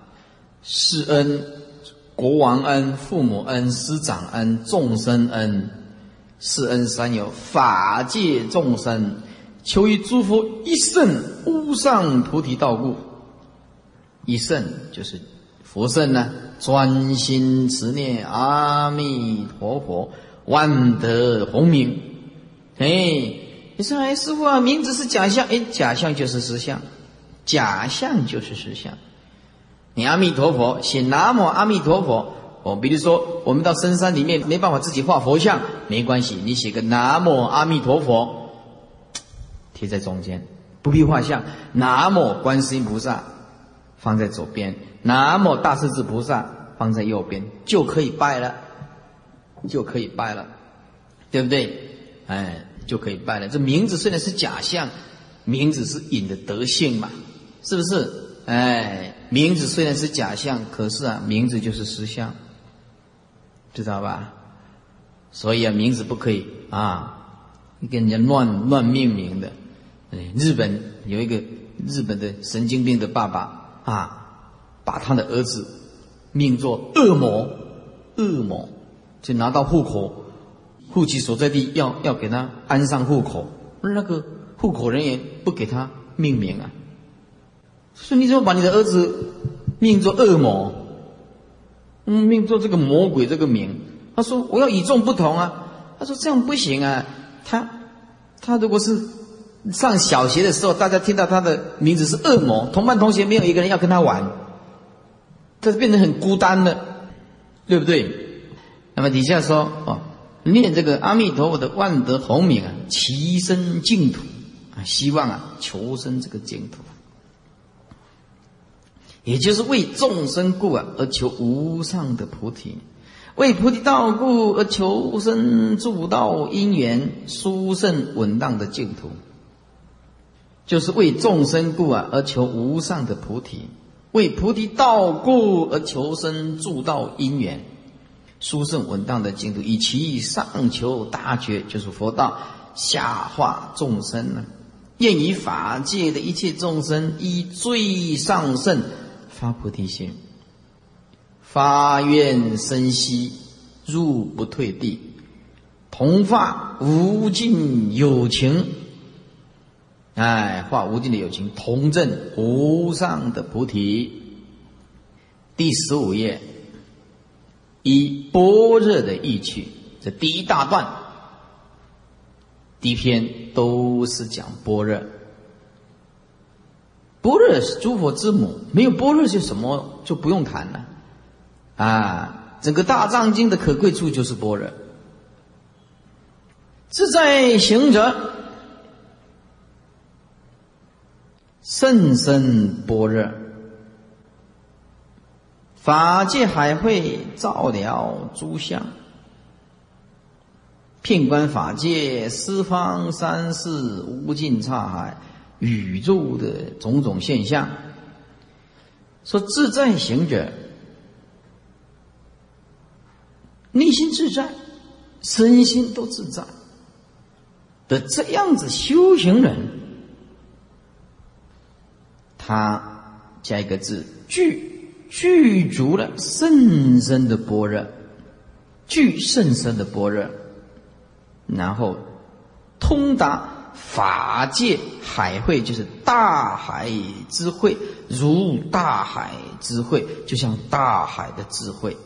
世恩、国王恩、父母恩、师长恩、众生恩，世恩三有，法界众生。求于诸佛一圣无上菩提道故，一圣就是佛圣呢，专心持念阿弥陀佛，万德洪名。哎，你说哎，师傅啊，名字是假象，哎，假象就是实相，假象就是实相。你阿弥陀佛，写南无阿弥陀佛。哦，比如说我们到深山里面没办法自己画佛像，没关系，你写个南无阿弥陀佛。贴在中间，不必画像。南无观世音菩萨放在左边，南无大势至菩萨放在右边，就可以拜了，就可以拜了，对不对？哎，就可以拜了。这名字虽然是假象，名字是引的德性嘛，是不是？哎，名字虽然是假象，可是啊，名字就是实相，知道吧？所以啊，名字不可以啊，跟人家乱乱命名的。日本有一个日本的神经病的爸爸啊，把他的儿子命作恶魔，恶魔就拿到户口，户籍所在地要要给他安上户口，那个户口人员不给他命名啊，说你怎么把你的儿子命作恶魔，嗯，命作这个魔鬼这个名？他说我要与众不同啊，他说这样不行啊，他他如果是。上小学的时候，大家听到他的名字是恶魔，同班同学没有一个人要跟他玩，他是变得很孤单的，对不对？那么底下说哦，念这个阿弥陀佛的万德洪名啊，齐身净土啊，希望啊求生这个净土，也就是为众生故啊而求无上的菩提，为菩提道故而求生助道因缘殊胜稳当的净土。就是为众生故啊，而求无上的菩提；为菩提道故而求生助道因缘，殊胜稳当的净土，以其上求大觉，就是佛道；下化众生呢，愿以法界的一切众生，以最上圣发菩提心，发愿生息，入不退地，同发无尽有情。哎，化无尽的友情，同证无上的菩提。第十五页，以般若的意趣，这第一大段，第一篇都是讲般若。般若是诸佛之母，没有般若就什么就不用谈了。啊，整个大藏经的可贵处就是般若，自在行者。甚深般若，法界海会照了诸相，遍观法界四方三世无尽刹海宇宙的种种现象。说自在行者，内心自在，身心都自在的这样子修行人。他加一个字，具具足了甚深的般若，具甚深的般若，然后通达法界海会，就是大海之会，如大海之会，就像大海的智慧，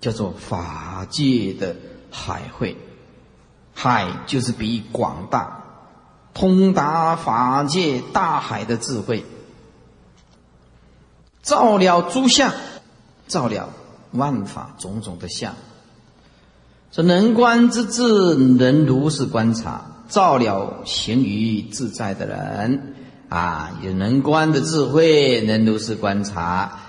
叫做法界的海会。海就是比广大，通达法界大海的智慧。照了诸相，照了万法种种的相。说能观之智，能如是观察，照了行于自在的人啊，有能观的智慧，能如是观察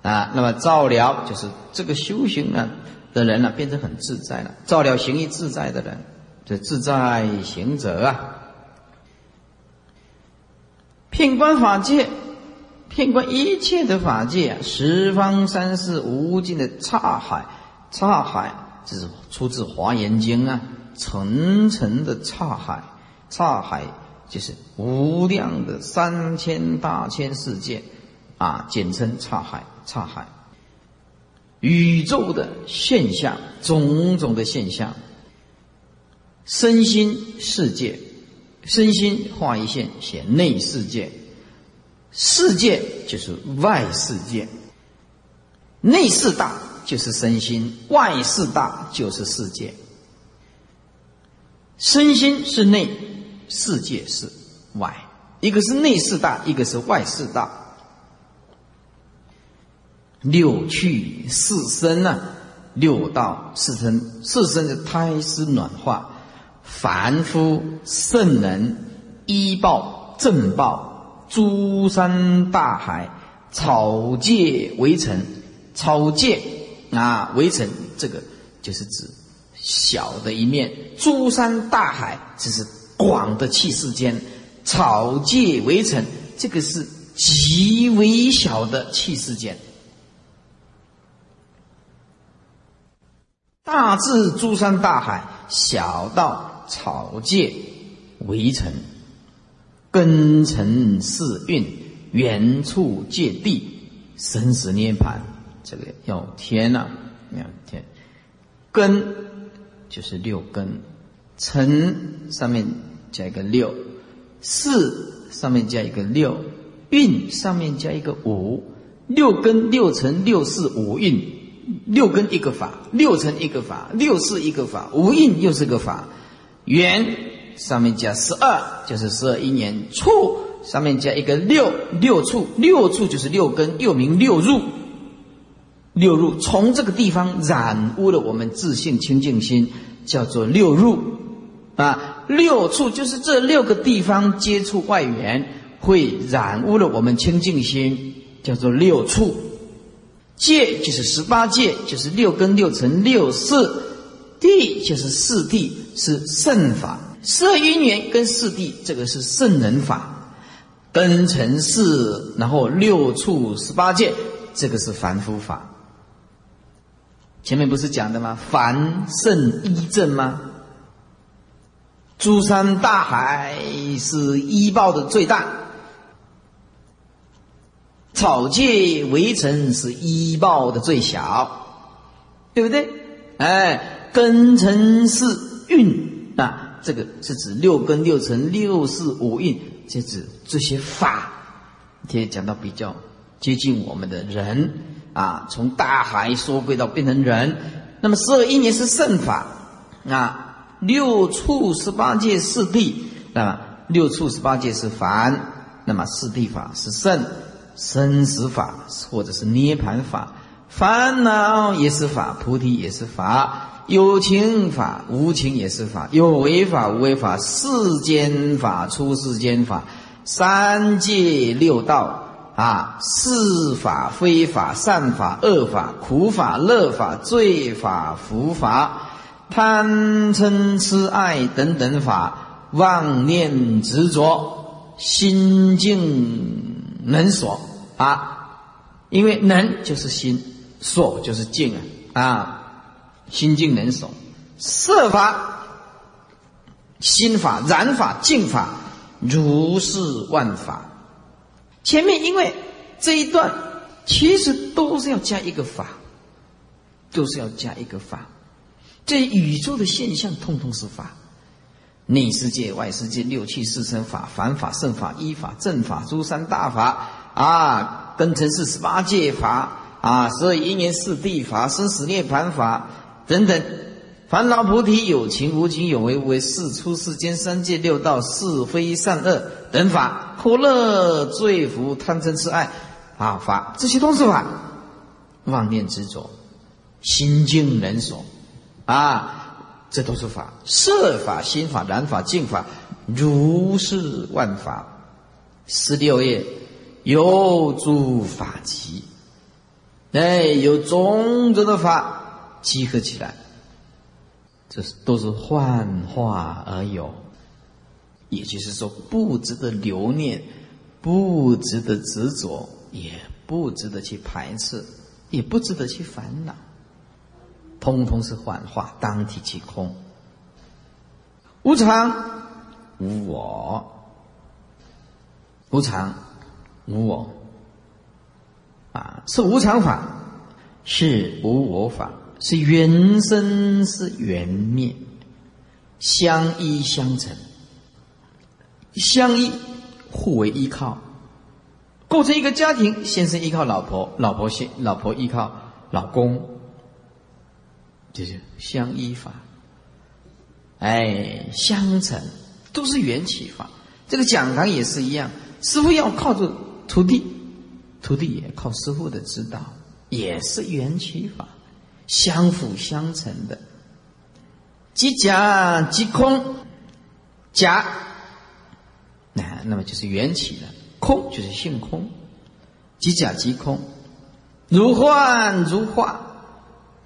啊。那么照了就是这个修行呢的人呢，变成很自在了。照了行于自在的人，这自在行者啊，品观法界。遍观一切的法界啊，十方三世无尽的刹海，刹海这是出自《华严经》啊，层层的刹海，刹海就是无量的三千大千世界啊，简称刹海，刹海。宇宙的现象，种种的现象，身心世界，身心画一线写内世界，世界就是外世界，内四大就是身心，外四大就是世界。身心是内，世界是外，一个是内四大，一个是外四大。六趣四生呢？六道四生，四生的胎湿暖化，凡夫圣人依报正报，诸山大海草芥围城，草芥啊围城，这个就是指小的一面；诸山大海，这是广的气世间；草芥围城，这个是极微小的气世间。大至诸山大海，小到草芥围城，根尘四蕴，缘处界地，生死涅盘。这个要天呐，要天。根就是六根，尘上面加一个六，四上面加一个六，蕴上面加一个五，六根六尘六四五蕴。六根一个法，六尘一个法，六事一个法，五印又是个法。缘上面加十二，就是十二一年。处上面加一个六，六处六处就是六根，又名六入。六入从这个地方染污了我们自信清净心，叫做六入。啊，六处就是这六个地方接触外缘，会染污了我们清净心，叫做六处。界就是十八界，就是六根六尘六四地，就是四地是圣法。色因缘跟四地，这个是圣人法。根尘四，然后六处十八界，这个是凡夫法。前面不是讲的吗？凡圣一正吗？诸山大海是医报的最大。草芥围城是医报的最小，对不对？哎，根尘四蕴啊，这个是指六根六尘六四五蕴，就指这些法。今天讲到比较接近我们的人啊，从大海缩归到变成人。那么十二因缘是圣法啊，六处十八界四谛，那么六处十八界是凡，那么四谛法是圣。生死法，或者是涅盘法，烦恼也是法，菩提也是法，有情法、无情也是法，有为法、无为法，世间法、出世间法，三界六道啊，是法、非法、善法、恶法、苦法、乐法、罪法、福法，贪嗔痴爱等等法，妄念执着，心境。能所啊，因为能就是心，所就是静啊啊，心静能所，色法、心法、染法、净法，如是万法。前面因为这一段其实都是要加一个法，都是要加一个法。这宇宙的现象，通通是法。内世界、外世界、六气四生法、凡法、圣法、依法、正法、诸三大法啊，根尘世十八界法啊，所以因缘四谛法、生死涅盘法等等，烦恼菩提有情无情有为无为是出世间三界六道是非善恶等法，苦乐罪福贪嗔痴爱啊法，这些都是法，妄念执着，心境人所啊。这都是法，色法、心法、染法、净法，如是万法。十六页有诸法集，哎，有种种的法集合起来，这是都是幻化而有，也就是说，不值得留念，不值得执着，也不值得去排斥，也不值得去烦恼。通通是幻化，当体即空。无常无我，无常无我。啊，是无常法，是无我法，是缘生是缘灭，相依相成，相依互为依靠，构成一个家庭，先生依靠老婆，老婆先老婆依靠老公，就是相依法。哎，相成都是缘起法。这个讲堂也是一样，师傅要靠着徒弟，徒弟也靠师傅的指导，也是缘起法，相辅相成的。即假即空，假，那那么就是缘起了；空就是性空，即假即空，如幻如化，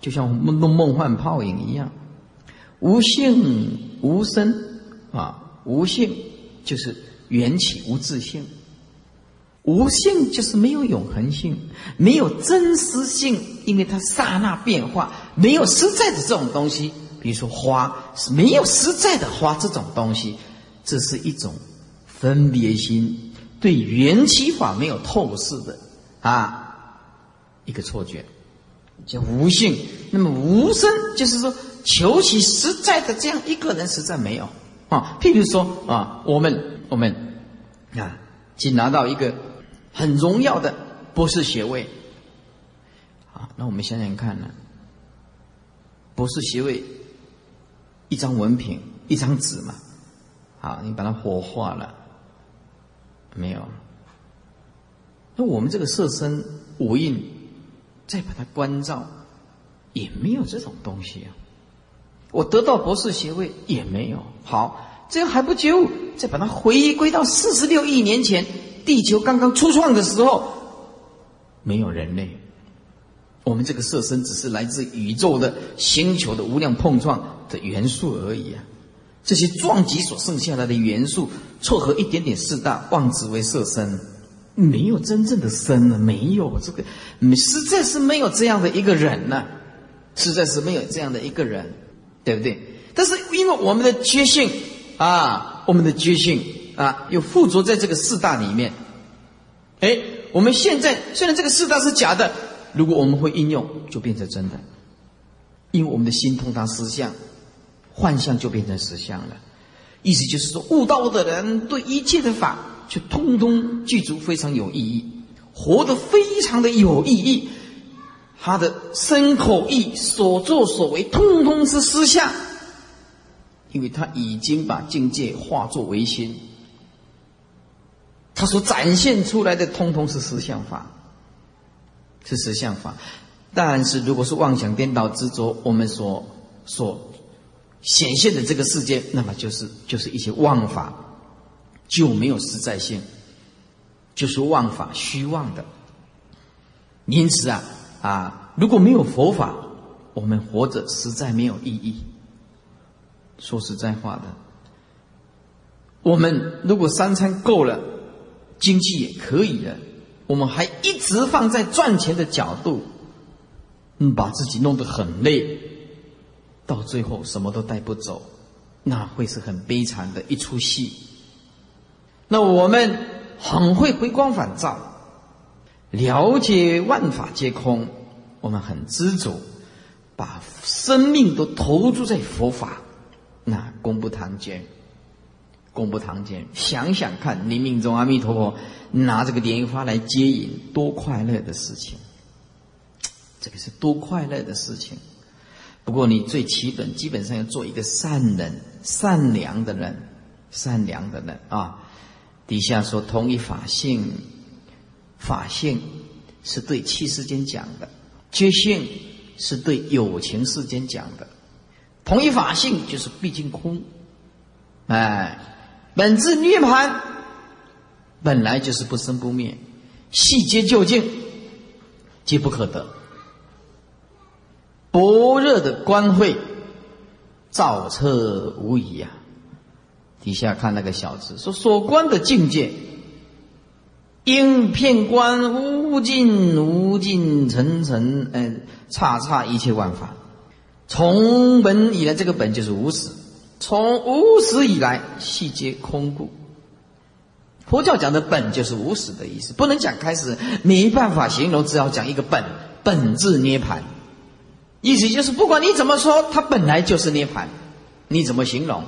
就像梦梦幻泡影一样。无性无生啊，无性就是缘起无自性，无性就是没有永恒性，没有真实性，因为它刹那变化，没有实在的这种东西。比如说花是没有实在的花这种东西，这是一种分别心对缘起法没有透视的啊一个错觉，叫无性。那么无生就是说。求其实在的这样一个人实在没有啊。譬如说啊，我们我们啊，仅拿到一个很荣耀的博士学位啊，那我们想想看呢，博士学位一张文凭一张纸嘛，啊，你把它火化了没有？那我们这个色身五蕴再把它关照，也没有这种东西啊。我得到博士学位也没有好，这样还不就，再把它回归到四十六亿年前，地球刚刚初创的时候，没有人类，我们这个色身只是来自宇宙的星球的无量碰撞的元素而已啊！这些撞击所剩下来的元素凑合一点点四大，望之为色身，没有真正的身啊，没有这个，实在是没有这样的一个人呢，实在是没有这样的一个人。对不对？但是因为我们的觉性啊，我们的觉性啊，又附着在这个四大里面。哎，我们现在虽然这个四大是假的，如果我们会应用，就变成真的。因为我们的心通达实相，幻象就变成实相了。意思就是说，悟道的人对一切的法，就通通具足非常有意义，活得非常的有意义。他的身口意所作所为，通通是实相，因为他已经把境界化作唯心，他所展现出来的，通通是实相法，是实相法。但是，如果是妄想颠倒执着，我们所所显现的这个世界，那么就是就是一些妄法，就没有实在性，就是妄法虚妄的。因此啊。啊，如果没有佛法，我们活着实在没有意义。说实在话的，我们如果三餐够了，经济也可以的，我们还一直放在赚钱的角度，嗯，把自己弄得很累，到最后什么都带不走，那会是很悲惨的一出戏。那我们很会回光返照。了解万法皆空，我们很知足，把生命都投注在佛法，那功不唐捐，功不唐捐。想想看，冥冥中阿弥陀佛拿这个莲花来接引，多快乐的事情！这个是多快乐的事情。不过你最基本，基本上要做一个善人、善良的人、善良的人啊。底下说同一法性。法性是对七世间讲的，觉性是对有情世间讲的。同一法性就是毕竟空，哎，本质涅盘本来就是不生不灭，细节究竟皆不可得。薄热的光慧，照彻无疑啊！底下看那个小字说所观的境界。应片观无尽无尽层层，嗯，刹刹一切万法，从本以来，这个本就是无始，从无始以来，细皆空故。佛教讲的本就是无始的意思，不能讲开始，没办法形容，只好讲一个本，本质涅盘，意思就是不管你怎么说，它本来就是涅盘，你怎么形容？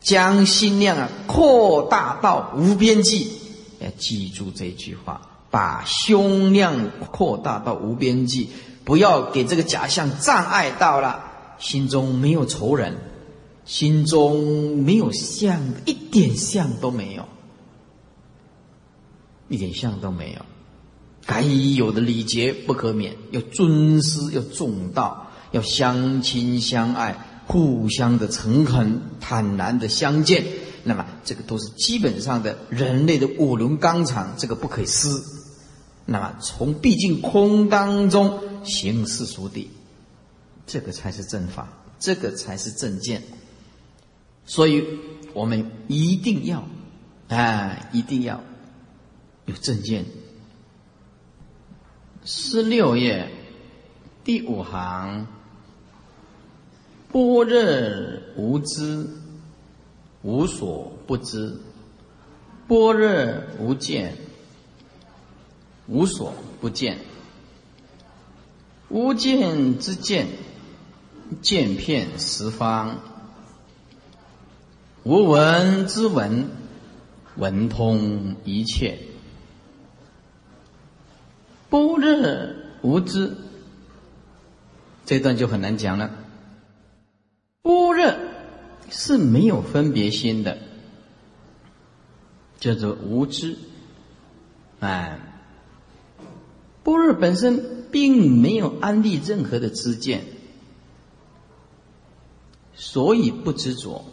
将心量啊扩大到无边际，要记住这句话，把胸量扩大到无边际，不要给这个假象障碍到了，心中没有仇人，心中没有相，一点相都没有。一点像都没有，该有的礼节不可免，要尊师，要重道，要相亲相爱，互相的诚恳、坦然的相见。那么，这个都是基本上的人类的五伦纲常，这个不可以失。那么，从毕竟空当中行世俗地，这个才是正法，这个才是正见。所以，我们一定要，啊，一定要。有正见，十六页第五行，般若无知，无所不知；般若无见，无所不见。无见之见，见遍十方；无闻之闻，闻通一切。不日无知，这段就很难讲了。不日是没有分别心的，叫做无知。哎，不日本身并没有安立任何的知见，所以不执着、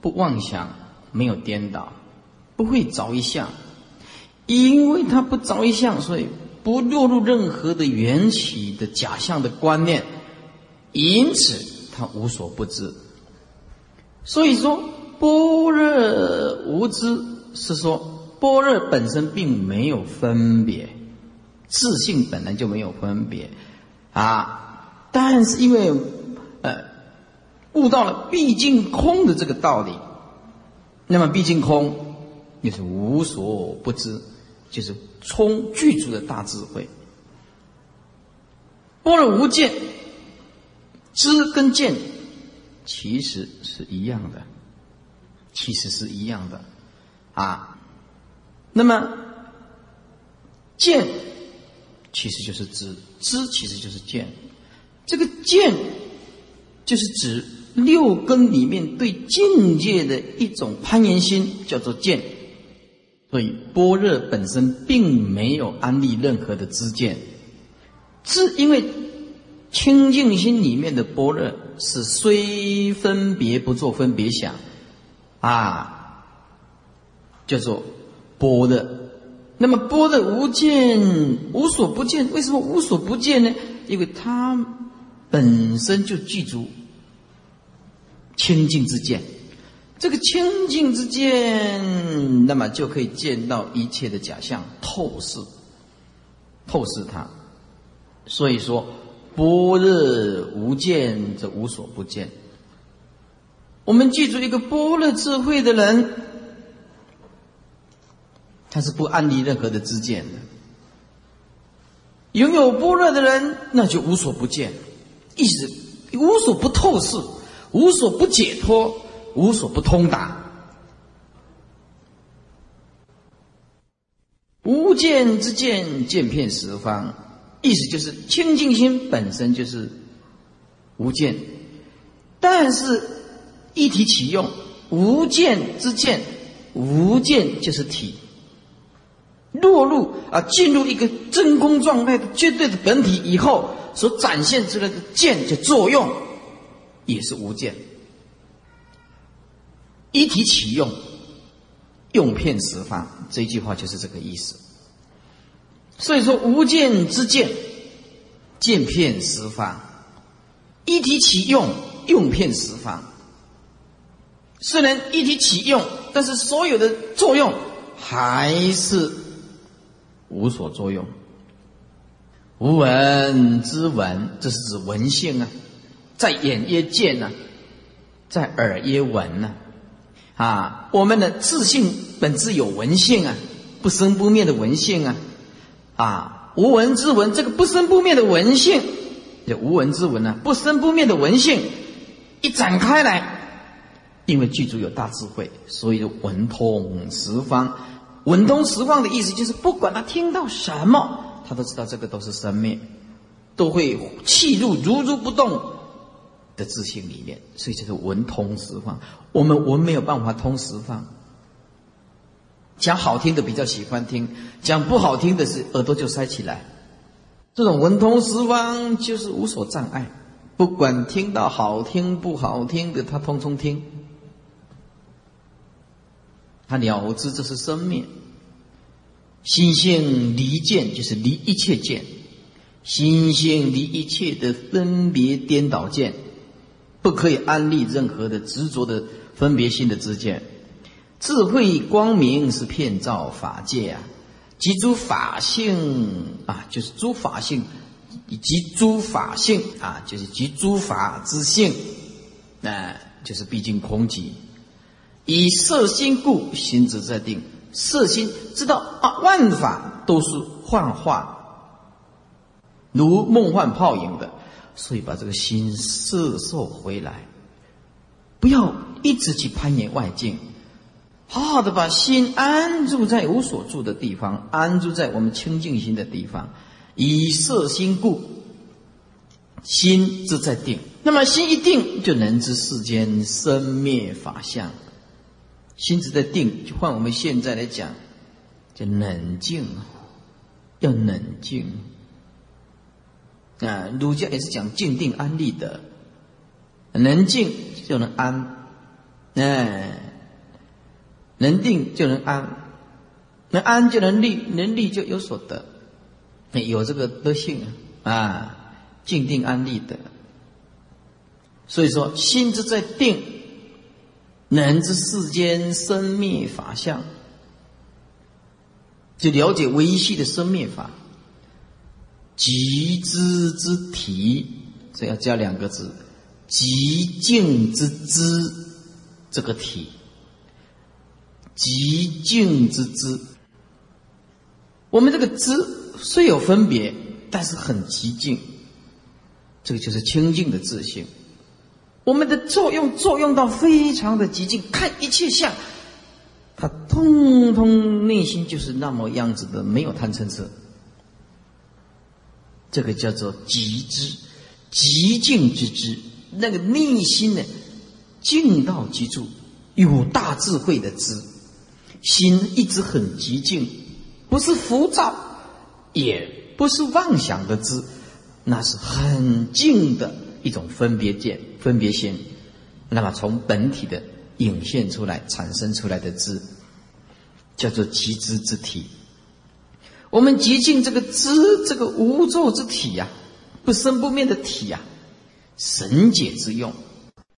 不妄想、没有颠倒、不会着一相，因为他不着一相，所以。不落入任何的缘起的假象的观念，因此他无所不知。所以说，般若无知是说般若本身并没有分别，自性本来就没有分别啊。但是因为悟到了毕竟空的这个道理，那么毕竟空就是无所不知。就是充具足的大智慧。般若无见，知跟见其实是一样的，其实是一样的啊。那么见其实就是知，知其实就是见。这个见就是指六根里面对境界的一种攀岩心，叫做见。所以般若本身并没有安立任何的知见，是因为清净心里面的般若是虽分别不做分别想，啊，叫做般若。那么般若无见，无所不见。为什么无所不见呢？因为它本身就具足清净之见。这个清净之见，那么就可以见到一切的假象，透视，透视它。所以说，般若无见，则无所不见。我们记住，一个般若智慧的人，他是不安离任何的知见的。拥有般若的人，那就无所不见，意思无所不透视，无所不解脱。无所不通达，无见之见，见遍十方。意思就是清净心本身就是无见，但是一体启用无见之见，无见就是体。落入啊，进入一个真空状态的绝对的本体以后，所展现出来的见就作用，也是无见。一体启用，用片十方，这句话就是这个意思。所以说，无见之见，见片十方；一体启用，用片十方。虽然一体启用，但是所有的作用还是无所作用。无闻之闻，这是指闻性啊。在眼曰见呢，在耳曰闻呢。啊，我们的自信本质有文性啊，不生不灭的文性啊，啊，无闻之闻，这个不生不灭的文性，叫无闻之闻呢，不生不灭的文性一展开来，因为剧组有大智慧，所以文通十方。文通十方的意思就是，不管他听到什么，他都知道这个都是生命，都会气入如如不动。的自信里面，所以这是文通十方。我们文没有办法通十方，讲好听的比较喜欢听，讲不好听的是耳朵就塞起来。这种文通十方就是无所障碍，不管听到好听不好听的，他通通听。他了知这是生命，心性离见就是离一切见，心性离一切的分别颠倒见。不可以安立任何的执着的分别心的知见，智慧光明是遍照法界啊，即诸法性啊，就是诸法性，以及诸法性啊，就是即诸法之性，那就是毕竟空寂。以色心故，心之在定。色心知道啊，万法都是幻化，如梦幻泡影的。所以把这个心摄受回来，不要一直去攀岩外境，好好的把心安住在无所住的地方，安住在我们清净心的地方，以色心故，心自在定。那么心一定，就能知世间生灭法相。心自在定，就换我们现在来讲，叫冷静，要冷静。啊，儒家也是讲静定安立的，能静就能安，哎，能定就能安，能安就能立，能立就有所得，有这个德性啊，静定安立的。所以说，心之在定，能知世间生灭法相，就了解维系的生灭法。极知之体，这要加两个字，极静之知，这个体，极静之知。我们这个知虽有分别，但是很极静，这个就是清净的自性。我们的作用作用到非常的极静，看一切相，它通通内心就是那么样子的，没有贪嗔痴。这个叫做极知，极静之知，那个内心呢，静到极处，有大智慧的知，心一直很极静，不是浮躁，也不是妄想的知，那是很静的一种分别见、分别心，那么从本体的涌现出来、产生出来的知，叫做极知之体。我们极尽这个知，这个无咒之体呀，不生不灭的体呀，神解之用，